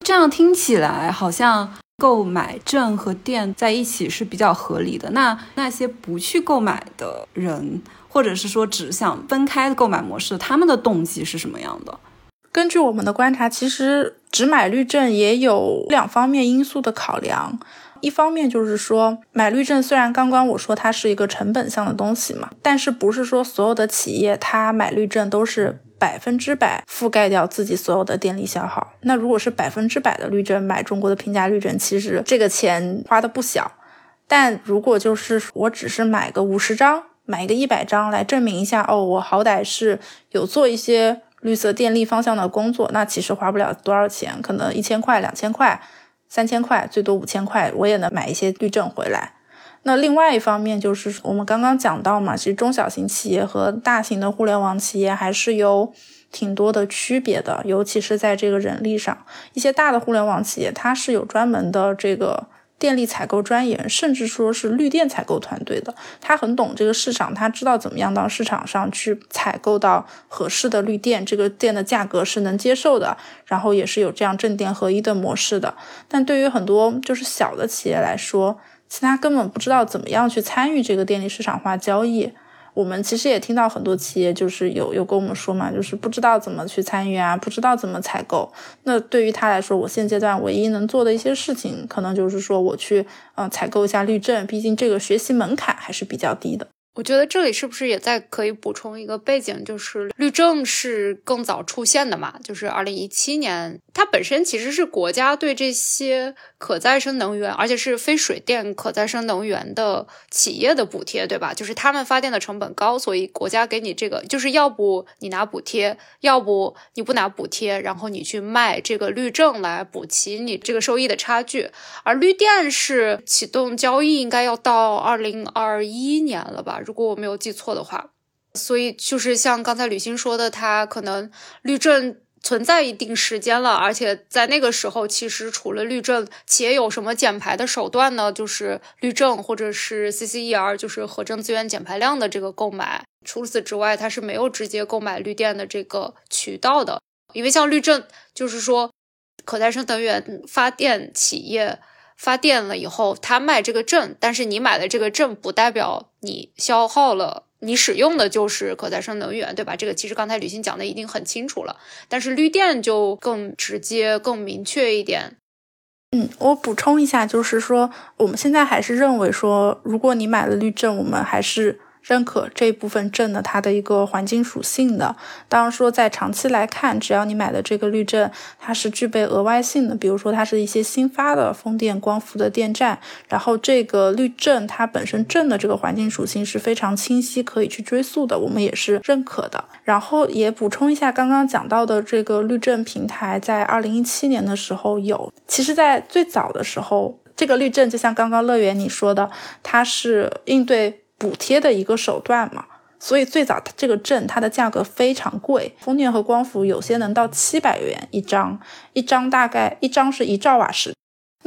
这样听起来好像购买证和电在一起是比较合理的。那那些不去购买的人，或者是说只想分开购买模式，他们的动机是什么样的？根据我们的观察，其实只买绿证也有两方面因素的考量。一方面就是说，买绿证虽然刚刚我说它是一个成本项的东西嘛，但是不是说所有的企业它买绿证都是。百分之百覆盖掉自己所有的电力消耗。那如果是百分之百的绿证买中国的平价绿证，其实这个钱花的不小。但如果就是我只是买个五十张，买一个一百张来证明一下，哦，我好歹是有做一些绿色电力方向的工作，那其实花不了多少钱，可能一千块、两千块、三千块，最多五千块，我也能买一些绿证回来。那另外一方面就是我们刚刚讲到嘛，其实中小型企业和大型的互联网企业还是有挺多的区别的，尤其是在这个人力上。一些大的互联网企业，它是有专门的这个电力采购专员，甚至说是绿电采购团队的。他很懂这个市场，他知道怎么样到市场上去采购到合适的绿电，这个电的价格是能接受的，然后也是有这样正电合一的模式的。但对于很多就是小的企业来说，其他根本不知道怎么样去参与这个电力市场化交易。我们其实也听到很多企业就是有有跟我们说嘛，就是不知道怎么去参与啊，不知道怎么采购。那对于他来说，我现阶段唯一能做的一些事情，可能就是说我去嗯采购一下绿证，毕竟这个学习门槛还是比较低的。我觉得这里是不是也在可以补充一个背景，就是绿证是更早出现的嘛？就是二零一七年，它本身其实是国家对这些可再生能源，而且是非水电可再生能源的企业的补贴，对吧？就是他们发电的成本高，所以国家给你这个，就是要不你拿补贴，要不你不拿补贴，然后你去卖这个绿证来补齐你这个收益的差距。而绿电是启动交易应该要到二零二一年了吧？如果我没有记错的话，所以就是像刚才吕欣说的，它可能绿证存在一定时间了，而且在那个时候，其实除了绿证，企业有什么减排的手段呢？就是绿证或者是 CCER，就是核证资源减排量的这个购买。除此之外，它是没有直接购买绿电的这个渠道的，因为像绿证，就是说可再生能源发电企业。发电了以后，他卖这个证，但是你买的这个证不代表你消耗了，你使用的就是可再生能源，对吧？这个其实刚才吕欣讲的已经很清楚了，但是绿电就更直接、更明确一点。嗯，我补充一下，就是说我们现在还是认为说，如果你买了绿证，我们还是。认可这部分证的它的一个环境属性的，当然说在长期来看，只要你买的这个绿证，它是具备额外性的，比如说它是一些新发的风电光伏的电站，然后这个绿证它本身证的这个环境属性是非常清晰，可以去追溯的，我们也是认可的。然后也补充一下，刚刚讲到的这个绿证平台，在二零一七年的时候有，其实在最早的时候，这个绿证就像刚刚乐园你说的，它是应对。补贴的一个手段嘛，所以最早这个证它的价格非常贵，风电和光伏有些能到七百元一张，一张大概一张是一兆瓦时。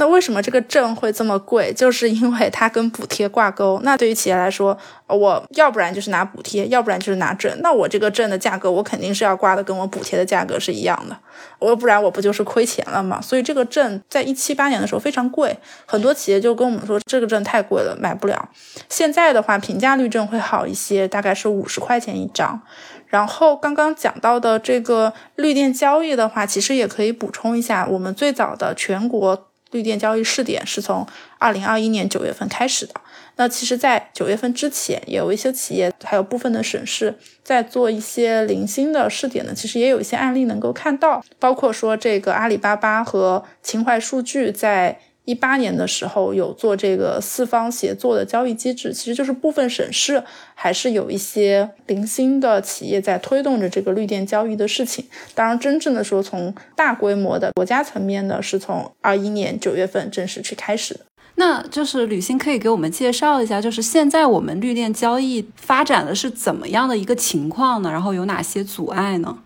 那为什么这个证会这么贵？就是因为它跟补贴挂钩。那对于企业来说，我要不然就是拿补贴，要不然就是拿证。那我这个证的价格，我肯定是要挂的跟我补贴的价格是一样的。我不然我不就是亏钱了吗？所以这个证在一七八年的时候非常贵，很多企业就跟我们说这个证太贵了，买不了。现在的话，平价绿证会好一些，大概是五十块钱一张。然后刚刚讲到的这个绿电交易的话，其实也可以补充一下，我们最早的全国。绿电交易试点是从二零二一年九月份开始的。那其实，在九月份之前，也有一些企业，还有部分的省市在做一些零星的试点呢。其实也有一些案例能够看到，包括说这个阿里巴巴和秦淮数据在。一八年的时候有做这个四方协作的交易机制，其实就是部分省市还是有一些零星的企业在推动着这个绿电交易的事情。当然，真正的说从大规模的国家层面呢，是从二一年九月份正式去开始。那就是吕欣可以给我们介绍一下，就是现在我们绿电交易发展的是怎么样的一个情况呢？然后有哪些阻碍呢？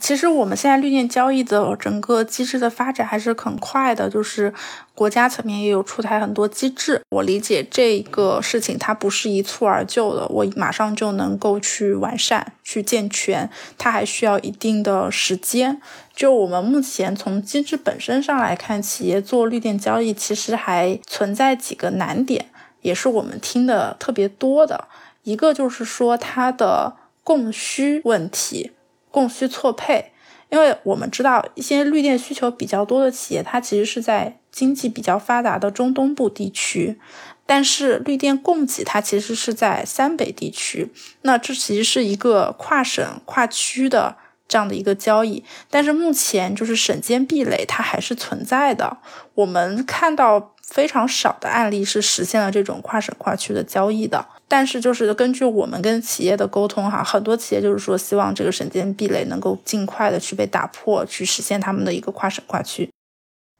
其实我们现在绿电交易的整个机制的发展还是很快的，就是国家层面也有出台很多机制。我理解这个事情它不是一蹴而就的，我马上就能够去完善、去健全，它还需要一定的时间。就我们目前从机制本身上来看，企业做绿电交易其实还存在几个难点，也是我们听的特别多的。一个就是说它的供需问题。供需错配，因为我们知道一些绿电需求比较多的企业，它其实是在经济比较发达的中东部地区，但是绿电供给它其实是在三北地区。那这其实是一个跨省跨区的这样的一个交易，但是目前就是省间壁垒它还是存在的。我们看到非常少的案例是实现了这种跨省跨区的交易的。但是，就是根据我们跟企业的沟通，哈，很多企业就是说，希望这个省间壁垒能够尽快的去被打破，去实现他们的一个跨省跨区。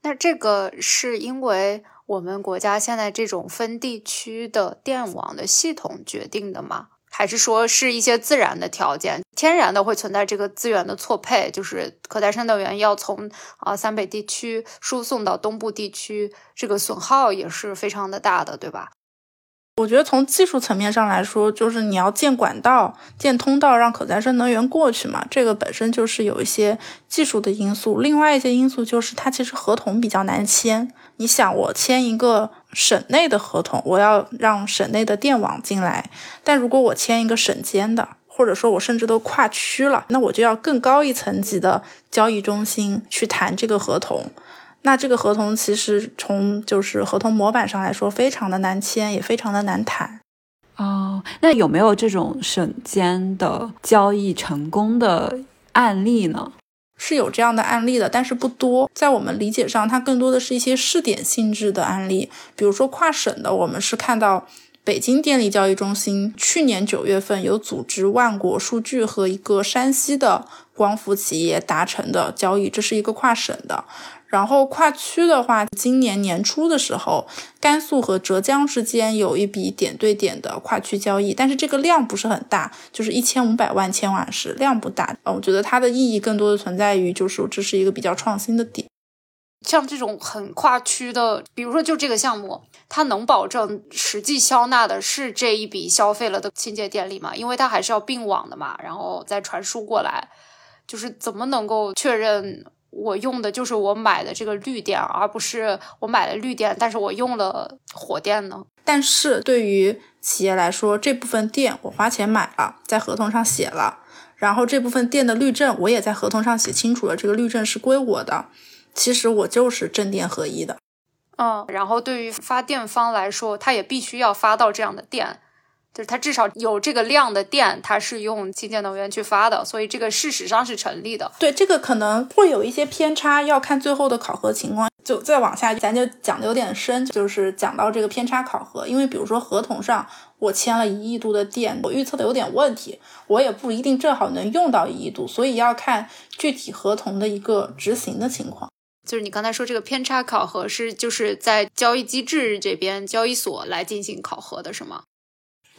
那这个是因为我们国家现在这种分地区的电网的系统决定的吗？还是说是一些自然的条件？天然的会存在这个资源的错配，就是可再生能源要从啊三北地区输送到东部地区，这个损耗也是非常的大的，对吧？我觉得从技术层面上来说，就是你要建管道、建通道，让可再生能源过去嘛，这个本身就是有一些技术的因素。另外一些因素就是它其实合同比较难签。你想，我签一个省内的合同，我要让省内的电网进来，但如果我签一个省间的，或者说我甚至都跨区了，那我就要更高一层级的交易中心去谈这个合同。那这个合同其实从就是合同模板上来说，非常的难签，也非常的难谈。哦，那有没有这种省间的交易成功的案例呢？是有这样的案例的，但是不多。在我们理解上，它更多的是一些试点性质的案例。比如说跨省的，我们是看到北京电力交易中心去年九月份有组织万国数据和一个山西的光伏企业达成的交易，这是一个跨省的。然后跨区的话，今年年初的时候，甘肃和浙江之间有一笔点对点的跨区交易，但是这个量不是很大，就是一千五百万千瓦时，量不大。呃，我觉得它的意义更多的存在于，就是这是一个比较创新的点。像这种很跨区的，比如说就这个项目，它能保证实际消纳的是这一笔消费了的清洁电力吗？因为它还是要并网的嘛，然后再传输过来，就是怎么能够确认？我用的就是我买的这个绿电，而不是我买了绿电，但是我用了火电呢。但是对于企业来说，这部分电我花钱买了，在合同上写了，然后这部分电的绿证我也在合同上写清楚了，这个绿证是归我的。其实我就是正电合一的。嗯，然后对于发电方来说，他也必须要发到这样的电。就是它至少有这个量的电，它是用清洁能源去发的，所以这个事实上是成立的。对，这个可能会有一些偏差，要看最后的考核情况。就再往下，咱就讲的有点深，就是讲到这个偏差考核。因为比如说合同上我签了一亿度的电，我预测的有点问题，我也不一定正好能用到一亿度，所以要看具体合同的一个执行的情况。就是你刚才说这个偏差考核是就是在交易机制这边交易所来进行考核的是吗？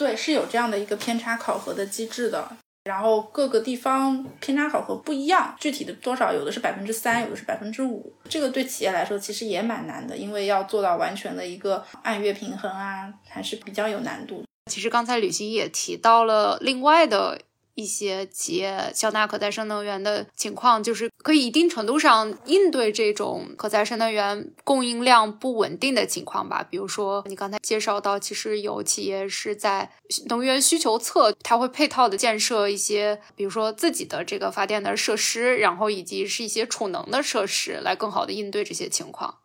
对，是有这样的一个偏差考核的机制的，然后各个地方偏差考核不一样，具体的多少有的是百分之三，有的是百分之五，这个对企业来说其实也蛮难的，因为要做到完全的一个按月平衡啊，还是比较有难度。其实刚才吕行也提到了另外的。一些企业消纳可再生能源的情况，就是可以一定程度上应对这种可再生能源供应量不稳定的情况吧。比如说，你刚才介绍到，其实有企业是在能源需求侧，它会配套的建设一些，比如说自己的这个发电的设施，然后以及是一些储能的设施，来更好的应对这些情况。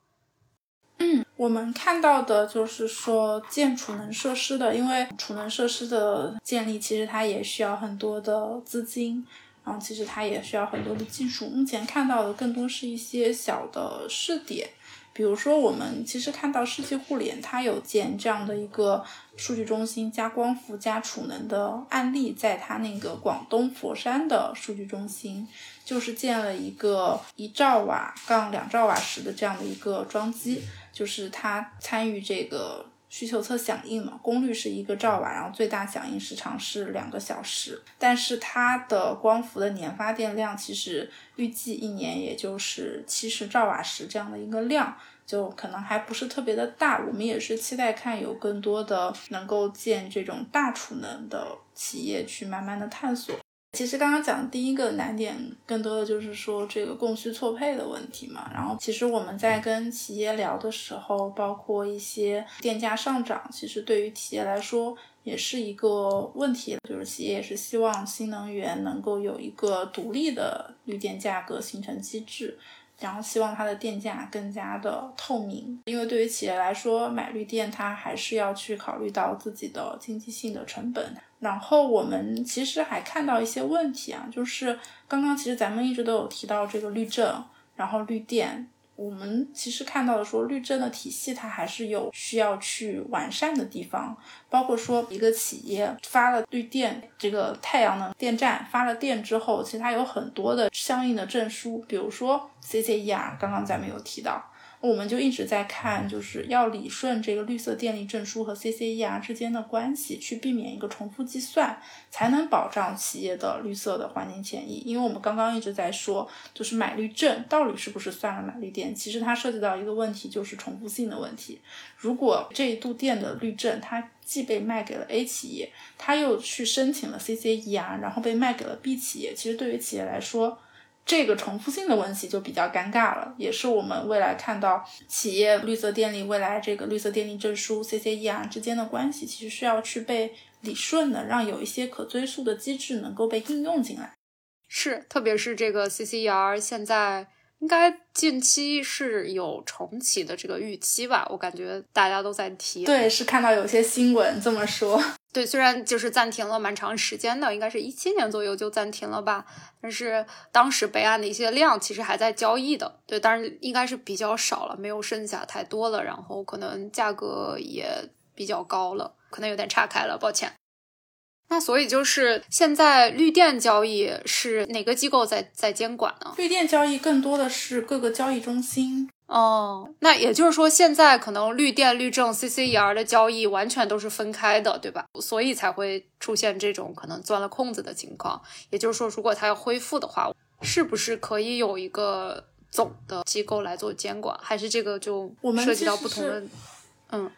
嗯，我们看到的就是说建储能设施的，因为储能设施的建立其实它也需要很多的资金，然后其实它也需要很多的技术。目前看到的更多是一些小的试点，比如说我们其实看到世纪互联它有建这样的一个数据中心加光伏加储能的案例，在它那个广东佛山的数据中心，就是建了一个一兆瓦杠两兆瓦时的这样的一个装机。就是它参与这个需求侧响应嘛，功率是一个兆瓦，然后最大响应时长是两个小时，但是它的光伏的年发电量其实预计一年也就是七十兆瓦时这样的一个量，就可能还不是特别的大。我们也是期待看有更多的能够建这种大储能的企业去慢慢的探索。其实刚刚讲第一个难点，更多的就是说这个供需错配的问题嘛。然后其实我们在跟企业聊的时候，包括一些电价上涨，其实对于企业来说也是一个问题。就是企业也是希望新能源能够有一个独立的绿电价格形成机制。然后希望它的电价更加的透明，因为对于企业来说，买绿电它还是要去考虑到自己的经济性的成本。然后我们其实还看到一些问题啊，就是刚刚其实咱们一直都有提到这个绿证，然后绿电。我们其实看到的说，绿证的体系它还是有需要去完善的地方，包括说一个企业发了绿电，这个太阳能电站发了电之后，其实它有很多的相应的证书，比如说 CCER，刚刚咱们有提到。我们就一直在看，就是要理顺这个绿色电力证书和 CCER 之间的关系，去避免一个重复计算，才能保障企业的绿色的环境权益。因为我们刚刚一直在说，就是买绿证到底是不是算了买绿电？其实它涉及到一个问题，就是重复性的问题。如果这一度电的绿证它既被卖给了 A 企业，它又去申请了 CCER，然后被卖给了 B 企业，其实对于企业来说，这个重复性的问题就比较尴尬了，也是我们未来看到企业绿色电力未来这个绿色电力证书 CCER 之间的关系，其实是要去被理顺的，让有一些可追溯的机制能够被应用进来。是，特别是这个 CCER 现在。应该近期是有重启的这个预期吧？我感觉大家都在提。对，是看到有些新闻这么说。对，虽然就是暂停了蛮长时间的，应该是一七年左右就暂停了吧。但是当时备案的一些量其实还在交易的。对，但是应该是比较少了，没有剩下太多了。然后可能价格也比较高了，可能有点岔开了，抱歉。那所以就是现在绿电交易是哪个机构在在监管呢？绿电交易更多的是各个交易中心哦。那也就是说，现在可能绿电、绿证、CCER 的交易完全都是分开的，对吧？所以才会出现这种可能钻了空子的情况。也就是说，如果它要恢复的话，是不是可以有一个总的机构来做监管？还是这个就涉及到不同的？嗯。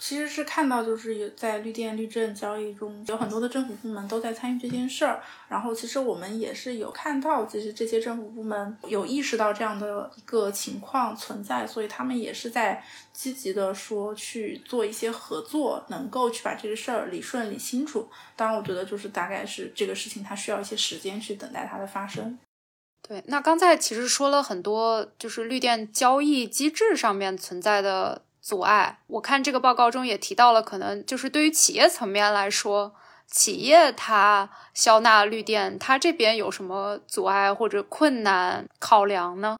其实是看到，就是有在绿电绿证交易中，有很多的政府部门都在参与这件事儿。然后，其实我们也是有看到，其实这些政府部门有意识到这样的一个情况存在，所以他们也是在积极的说去做一些合作，能够去把这个事儿理顺理清楚。当然，我觉得就是大概是这个事情，它需要一些时间去等待它的发生。对，那刚才其实说了很多，就是绿电交易机制上面存在的。阻碍，我看这个报告中也提到了，可能就是对于企业层面来说，企业它消纳绿电，它这边有什么阻碍或者困难考量呢？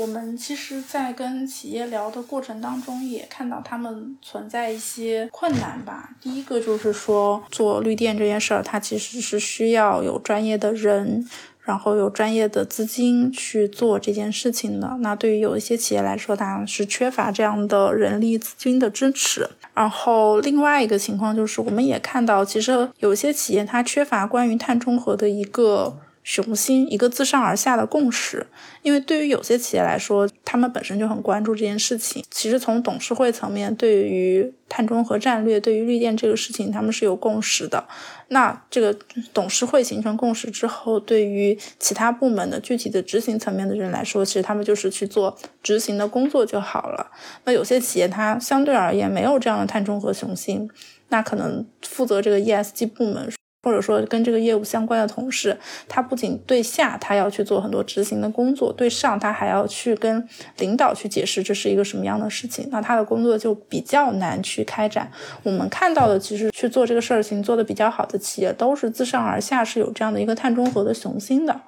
我们其实，在跟企业聊的过程当中，也看到他们存在一些困难吧。第一个就是说，做绿电这件事儿，它其实是需要有专业的人。然后有专业的资金去做这件事情的，那对于有一些企业来说，它是缺乏这样的人力资金的支持。然后另外一个情况就是，我们也看到，其实有些企业它缺乏关于碳中和的一个。雄心一个自上而下的共识，因为对于有些企业来说，他们本身就很关注这件事情。其实从董事会层面，对于碳中和战略、对于绿电这个事情，他们是有共识的。那这个董事会形成共识之后，对于其他部门的具体的执行层面的人来说，其实他们就是去做执行的工作就好了。那有些企业它相对而言没有这样的碳中和雄心，那可能负责这个 ESG 部门。或者说跟这个业务相关的同事，他不仅对下他要去做很多执行的工作，对上他还要去跟领导去解释这是一个什么样的事情，那他的工作就比较难去开展。我们看到的，其实去做这个事情做的比较好的企业，都是自上而下是有这样的一个碳中和的雄心的。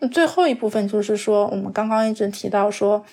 那最后一部分就是说，我们刚刚一直提到说。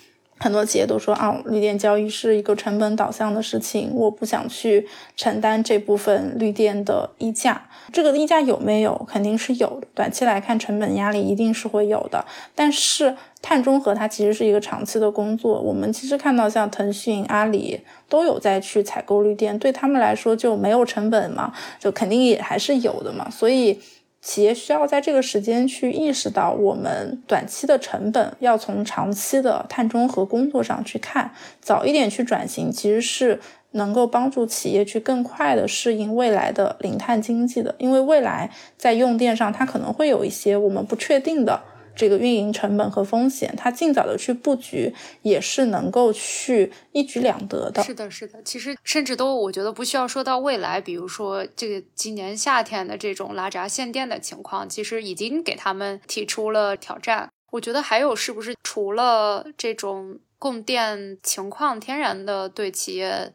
很多企业都说啊，绿电交易是一个成本导向的事情，我不想去承担这部分绿电的溢价。这个溢价有没有？肯定是有的。短期来看，成本压力一定是会有的。但是碳中和它其实是一个长期的工作。我们其实看到像腾讯、阿里都有在去采购绿电，对他们来说就没有成本嘛，就肯定也还是有的嘛。所以。企业需要在这个时间去意识到，我们短期的成本要从长期的碳中和工作上去看，早一点去转型，其实是能够帮助企业去更快的适应未来的零碳经济的。因为未来在用电上，它可能会有一些我们不确定的。这个运营成本和风险，它尽早的去布局，也是能够去一举两得的。是的，是的。其实甚至都，我觉得不需要说到未来，比如说这个今年夏天的这种拉闸限电的情况，其实已经给他们提出了挑战。我觉得还有是不是除了这种供电情况天然的对企业。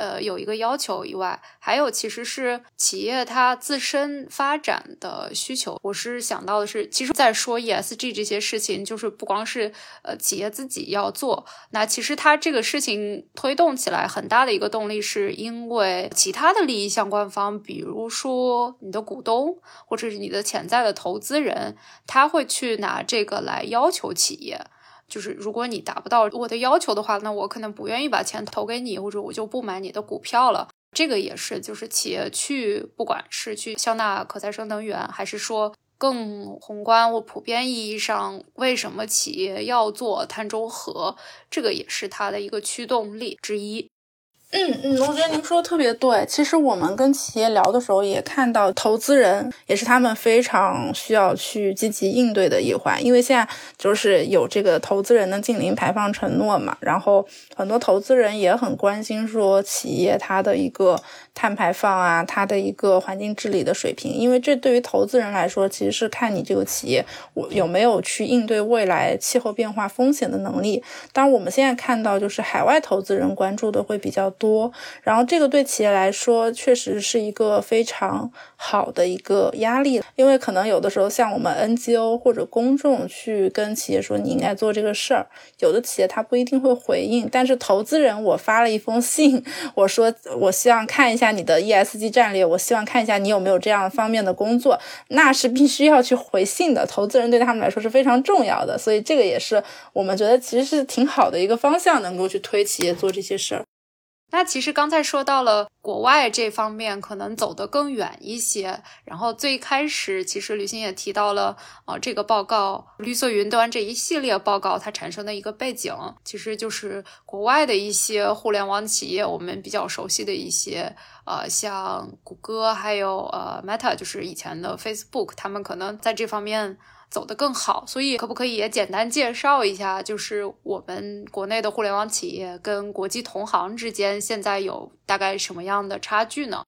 呃，有一个要求以外，还有其实是企业它自身发展的需求。我是想到的是，其实在说 ESG 这些事情，就是不光是呃企业自己要做，那其实它这个事情推动起来很大的一个动力，是因为其他的利益相关方，比如说你的股东或者是你的潜在的投资人，他会去拿这个来要求企业。就是如果你达不到我的要求的话，那我可能不愿意把钱投给你，或者我就不买你的股票了。这个也是，就是企业去，不管是去消纳可再生能源，还是说更宏观我普遍意义上，为什么企业要做碳中和，这个也是它的一个驱动力之一。嗯嗯，我觉得您说的特别对。其实我们跟企业聊的时候，也看到投资人也是他们非常需要去积极应对的一环，因为现在就是有这个投资人的近零排放承诺嘛，然后很多投资人也很关心说企业它的一个碳排放啊，它的一个环境治理的水平，因为这对于投资人来说，其实是看你这个企业我有没有去应对未来气候变化风险的能力。当然，我们现在看到就是海外投资人关注的会比较。多，然后这个对企业来说确实是一个非常好的一个压力，因为可能有的时候像我们 NGO 或者公众去跟企业说你应该做这个事儿，有的企业他不一定会回应，但是投资人我发了一封信，我说我希望看一下你的 ESG 战略，我希望看一下你有没有这样方面的工作，那是必须要去回信的，投资人对他们来说是非常重要的，所以这个也是我们觉得其实是挺好的一个方向，能够去推企业做这些事儿。那其实刚才说到了国外这方面可能走得更远一些，然后最开始其实吕欣也提到了，呃，这个报告绿色云端这一系列报告它产生的一个背景，其实就是国外的一些互联网企业，我们比较熟悉的一些，呃，像谷歌还有呃 Meta，就是以前的 Facebook，他们可能在这方面。走得更好，所以可不可以也简单介绍一下，就是我们国内的互联网企业跟国际同行之间现在有大概什么样的差距呢？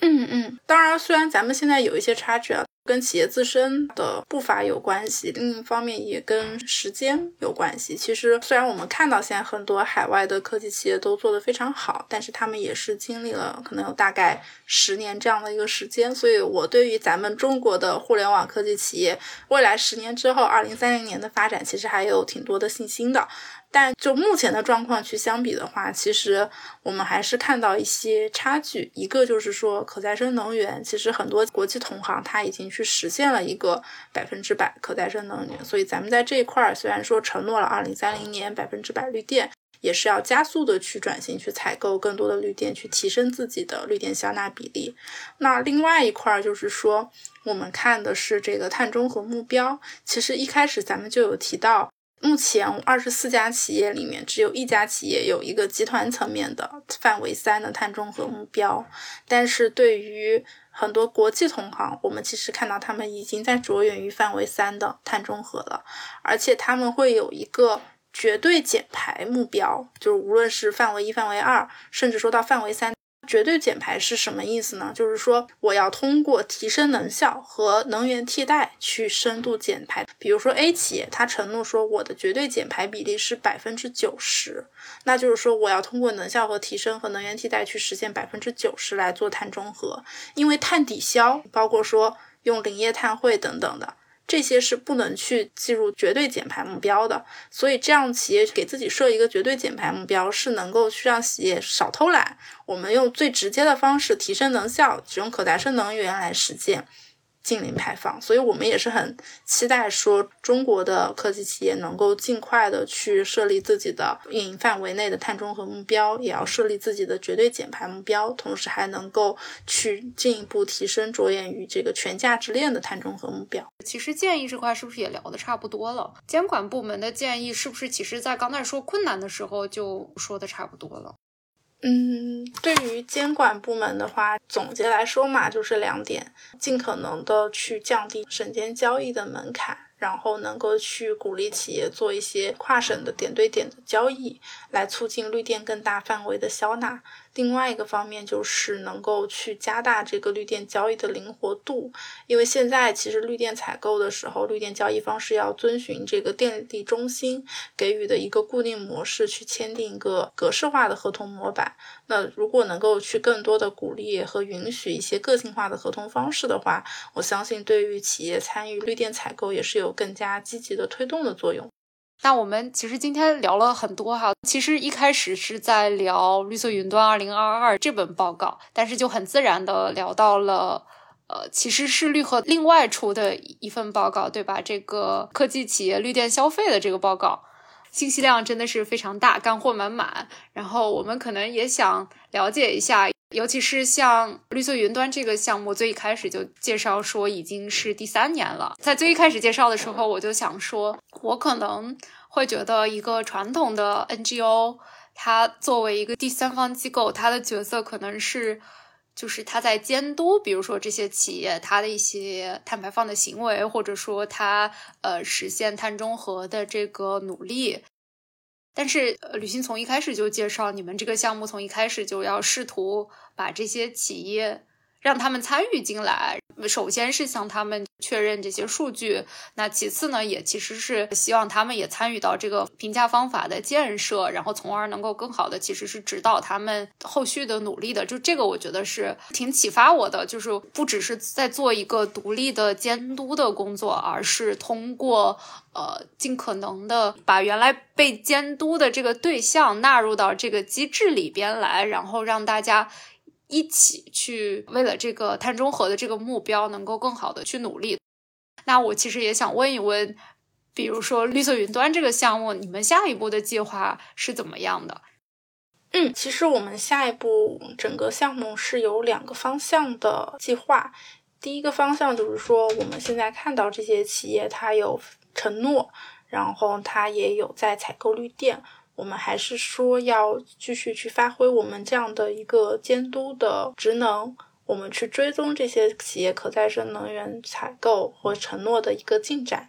嗯嗯，当然，虽然咱们现在有一些差距啊。跟企业自身的步伐有关系，另一方面也跟时间有关系。其实，虽然我们看到现在很多海外的科技企业都做得非常好，但是他们也是经历了可能有大概十年这样的一个时间。所以，我对于咱们中国的互联网科技企业未来十年之后，二零三零年的发展，其实还有挺多的信心的。但就目前的状况去相比的话，其实我们还是看到一些差距。一个就是说，可再生能源，其实很多国际同行它已经去实现了一个百分之百可再生能源。所以咱们在这一块儿，虽然说承诺了二零三零年百分之百绿电，也是要加速的去转型，去采购更多的绿电，去提升自己的绿电消纳比例。那另外一块儿就是说，我们看的是这个碳中和目标。其实一开始咱们就有提到。目前二十四家企业里面，只有一家企业有一个集团层面的范围三的碳中和目标。但是对于很多国际同行，我们其实看到他们已经在着眼于范围三的碳中和了，而且他们会有一个绝对减排目标，就是无论是范围一、范围二，甚至说到范围三。绝对减排是什么意思呢？就是说，我要通过提升能效和能源替代去深度减排。比如说，A 企业它承诺说，我的绝对减排比例是百分之九十，那就是说，我要通过能效和提升和能源替代去实现百分之九十来做碳中和。因为碳抵消，包括说用林业碳汇等等的。这些是不能去计入绝对减排目标的，所以这样企业给自己设一个绝对减排目标，是能够去让企业少偷懒。我们用最直接的方式提升能效，使用可再生能源来实践。净零排放，所以我们也是很期待说中国的科技企业能够尽快的去设立自己的运营范围内的碳中和目标，也要设立自己的绝对减排目标，同时还能够去进一步提升着眼于这个全价值链的碳中和目标。其实建议这块是不是也聊的差不多了？监管部门的建议是不是其实在刚才说困难的时候就说的差不多了？嗯，对于监管部门的话，总结来说嘛，就是两点：尽可能的去降低省间交易的门槛，然后能够去鼓励企业做一些跨省的点对点的交易，来促进绿电更大范围的消纳。另外一个方面就是能够去加大这个绿电交易的灵活度，因为现在其实绿电采购的时候，绿电交易方是要遵循这个电力中心给予的一个固定模式去签订一个格式化的合同模板。那如果能够去更多的鼓励和允许一些个性化的合同方式的话，我相信对于企业参与绿电采购也是有更加积极的推动的作用。那我们其实今天聊了很多哈，其实一开始是在聊《绿色云端二零二二》这本报告，但是就很自然的聊到了，呃，其实是绿和另外出的一份报告，对吧？这个科技企业绿电消费的这个报告。信息量真的是非常大，干货满满。然后我们可能也想了解一下，尤其是像绿色云端这个项目，最一开始就介绍说已经是第三年了。在最一开始介绍的时候，我就想说，我可能会觉得一个传统的 NGO，它作为一个第三方机构，它的角色可能是。就是他在监督，比如说这些企业它的一些碳排放的行为，或者说它呃实现碳中和的这个努力。但是旅行从一开始就介绍，你们这个项目从一开始就要试图把这些企业。让他们参与进来，首先是向他们确认这些数据，那其次呢，也其实是希望他们也参与到这个评价方法的建设，然后从而能够更好的其实是指导他们后续的努力的。就这个，我觉得是挺启发我的，就是不只是在做一个独立的监督的工作，而是通过呃尽可能的把原来被监督的这个对象纳入到这个机制里边来，然后让大家。一起去为了这个碳中和的这个目标，能够更好的去努力。那我其实也想问一问，比如说绿色云端这个项目，你们下一步的计划是怎么样的？嗯，其实我们下一步整个项目是有两个方向的计划。第一个方向就是说，我们现在看到这些企业，它有承诺，然后它也有在采购绿电。我们还是说要继续去发挥我们这样的一个监督的职能，我们去追踪这些企业可再生能源采购和承诺的一个进展。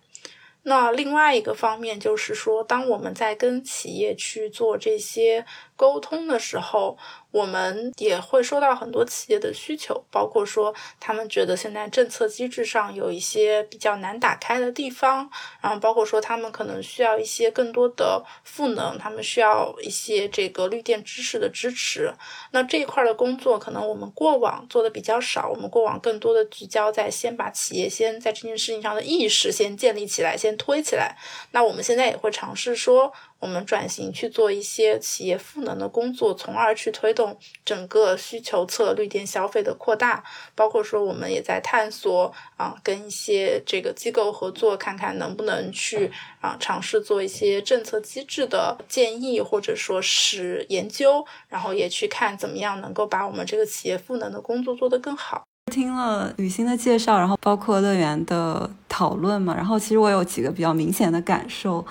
那另外一个方面就是说，当我们在跟企业去做这些沟通的时候，我们也会收到很多企业的需求，包括说他们觉得现在政策机制上有一些比较难打开的地方，然后包括说他们可能需要一些更多的赋能，他们需要一些这个绿电知识的支持。那这一块的工作可能我们过往做的比较少，我们过往更多的聚焦在先把企业先在这件事情上的意识先建立起来，先推起来。那我们现在也会尝试说。我们转型去做一些企业赋能的工作，从而去推动整个需求侧绿电消费的扩大。包括说，我们也在探索啊，跟一些这个机构合作，看看能不能去啊尝试做一些政策机制的建议，或者说是研究，然后也去看怎么样能够把我们这个企业赋能的工作做得更好。听了吕欣的介绍，然后包括乐园的讨论嘛，然后其实我有几个比较明显的感受。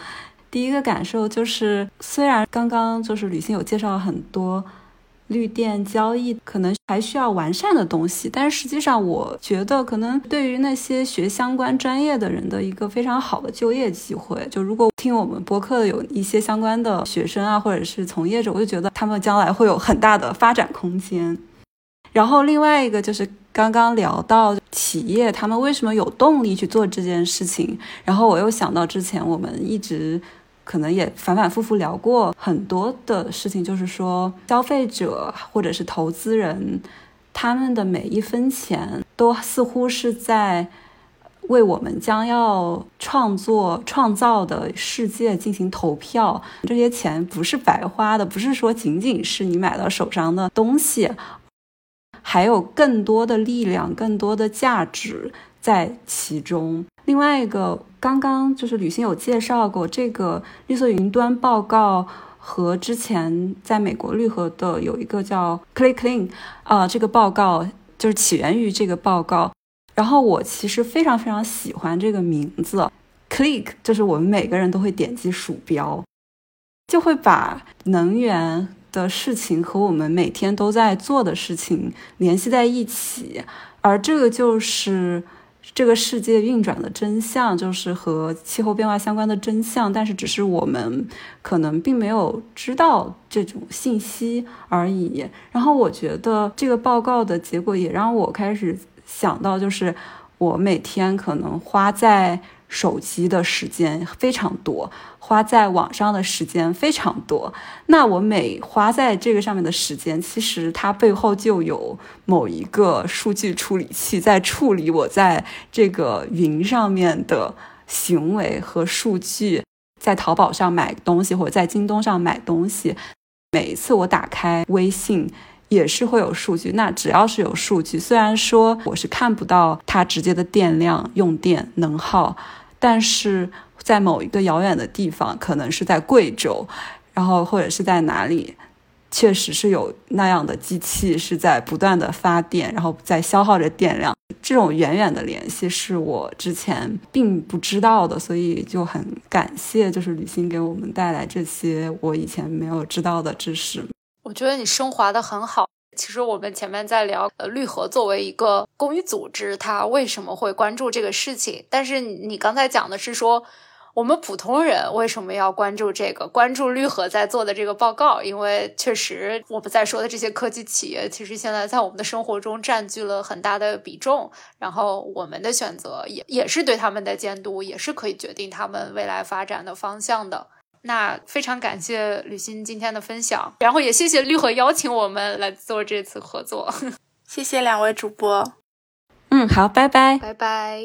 第一个感受就是，虽然刚刚就是吕欣有介绍很多绿电交易可能还需要完善的东西，但是实际上我觉得可能对于那些学相关专业的人的一个非常好的就业机会。就如果听我们播客的有一些相关的学生啊，或者是从业者，我就觉得他们将来会有很大的发展空间。然后另外一个就是刚刚聊到企业他们为什么有动力去做这件事情，然后我又想到之前我们一直。可能也反反复复聊过很多的事情，就是说消费者或者是投资人，他们的每一分钱都似乎是在为我们将要创作创造的世界进行投票。这些钱不是白花的，不是说仅仅是你买到手上的东西，还有更多的力量、更多的价值在其中。另外一个，刚刚就是吕欣有介绍过这个绿色云端报告，和之前在美国绿河的有一个叫 Click Clean 啊，这个报告就是起源于这个报告。然后我其实非常非常喜欢这个名字，Click 就是我们每个人都会点击鼠标，就会把能源的事情和我们每天都在做的事情联系在一起，而这个就是。这个世界运转的真相，就是和气候变化相关的真相，但是只是我们可能并没有知道这种信息而已。然后我觉得这个报告的结果也让我开始想到，就是我每天可能花在。手机的时间非常多，花在网上的时间非常多。那我每花在这个上面的时间，其实它背后就有某一个数据处理器在处理我在这个云上面的行为和数据。在淘宝上买东西或者在京东上买东西，每一次我打开微信也是会有数据。那只要是有数据，虽然说我是看不到它直接的电量、用电能耗。但是在某一个遥远的地方，可能是在贵州，然后或者是在哪里。确实是有那样的机器是在不断的发电，然后在消耗着电量。这种远远的联系是我之前并不知道的，所以就很感谢，就是旅行给我们带来这些我以前没有知道的知识。我觉得你升华的很好。其实我们前面在聊，呃，绿河作为一个公益组织，它为什么会关注这个事情？但是你刚才讲的是说。我们普通人为什么要关注这个？关注绿河在做的这个报告，因为确实我们在说的这些科技企业，其实现在在我们的生活中占据了很大的比重。然后我们的选择也也是对他们的监督，也是可以决定他们未来发展的方向的。那非常感谢吕欣今天的分享，然后也谢谢绿河邀请我们来做这次合作。谢谢两位主播。嗯，好，拜拜，拜拜。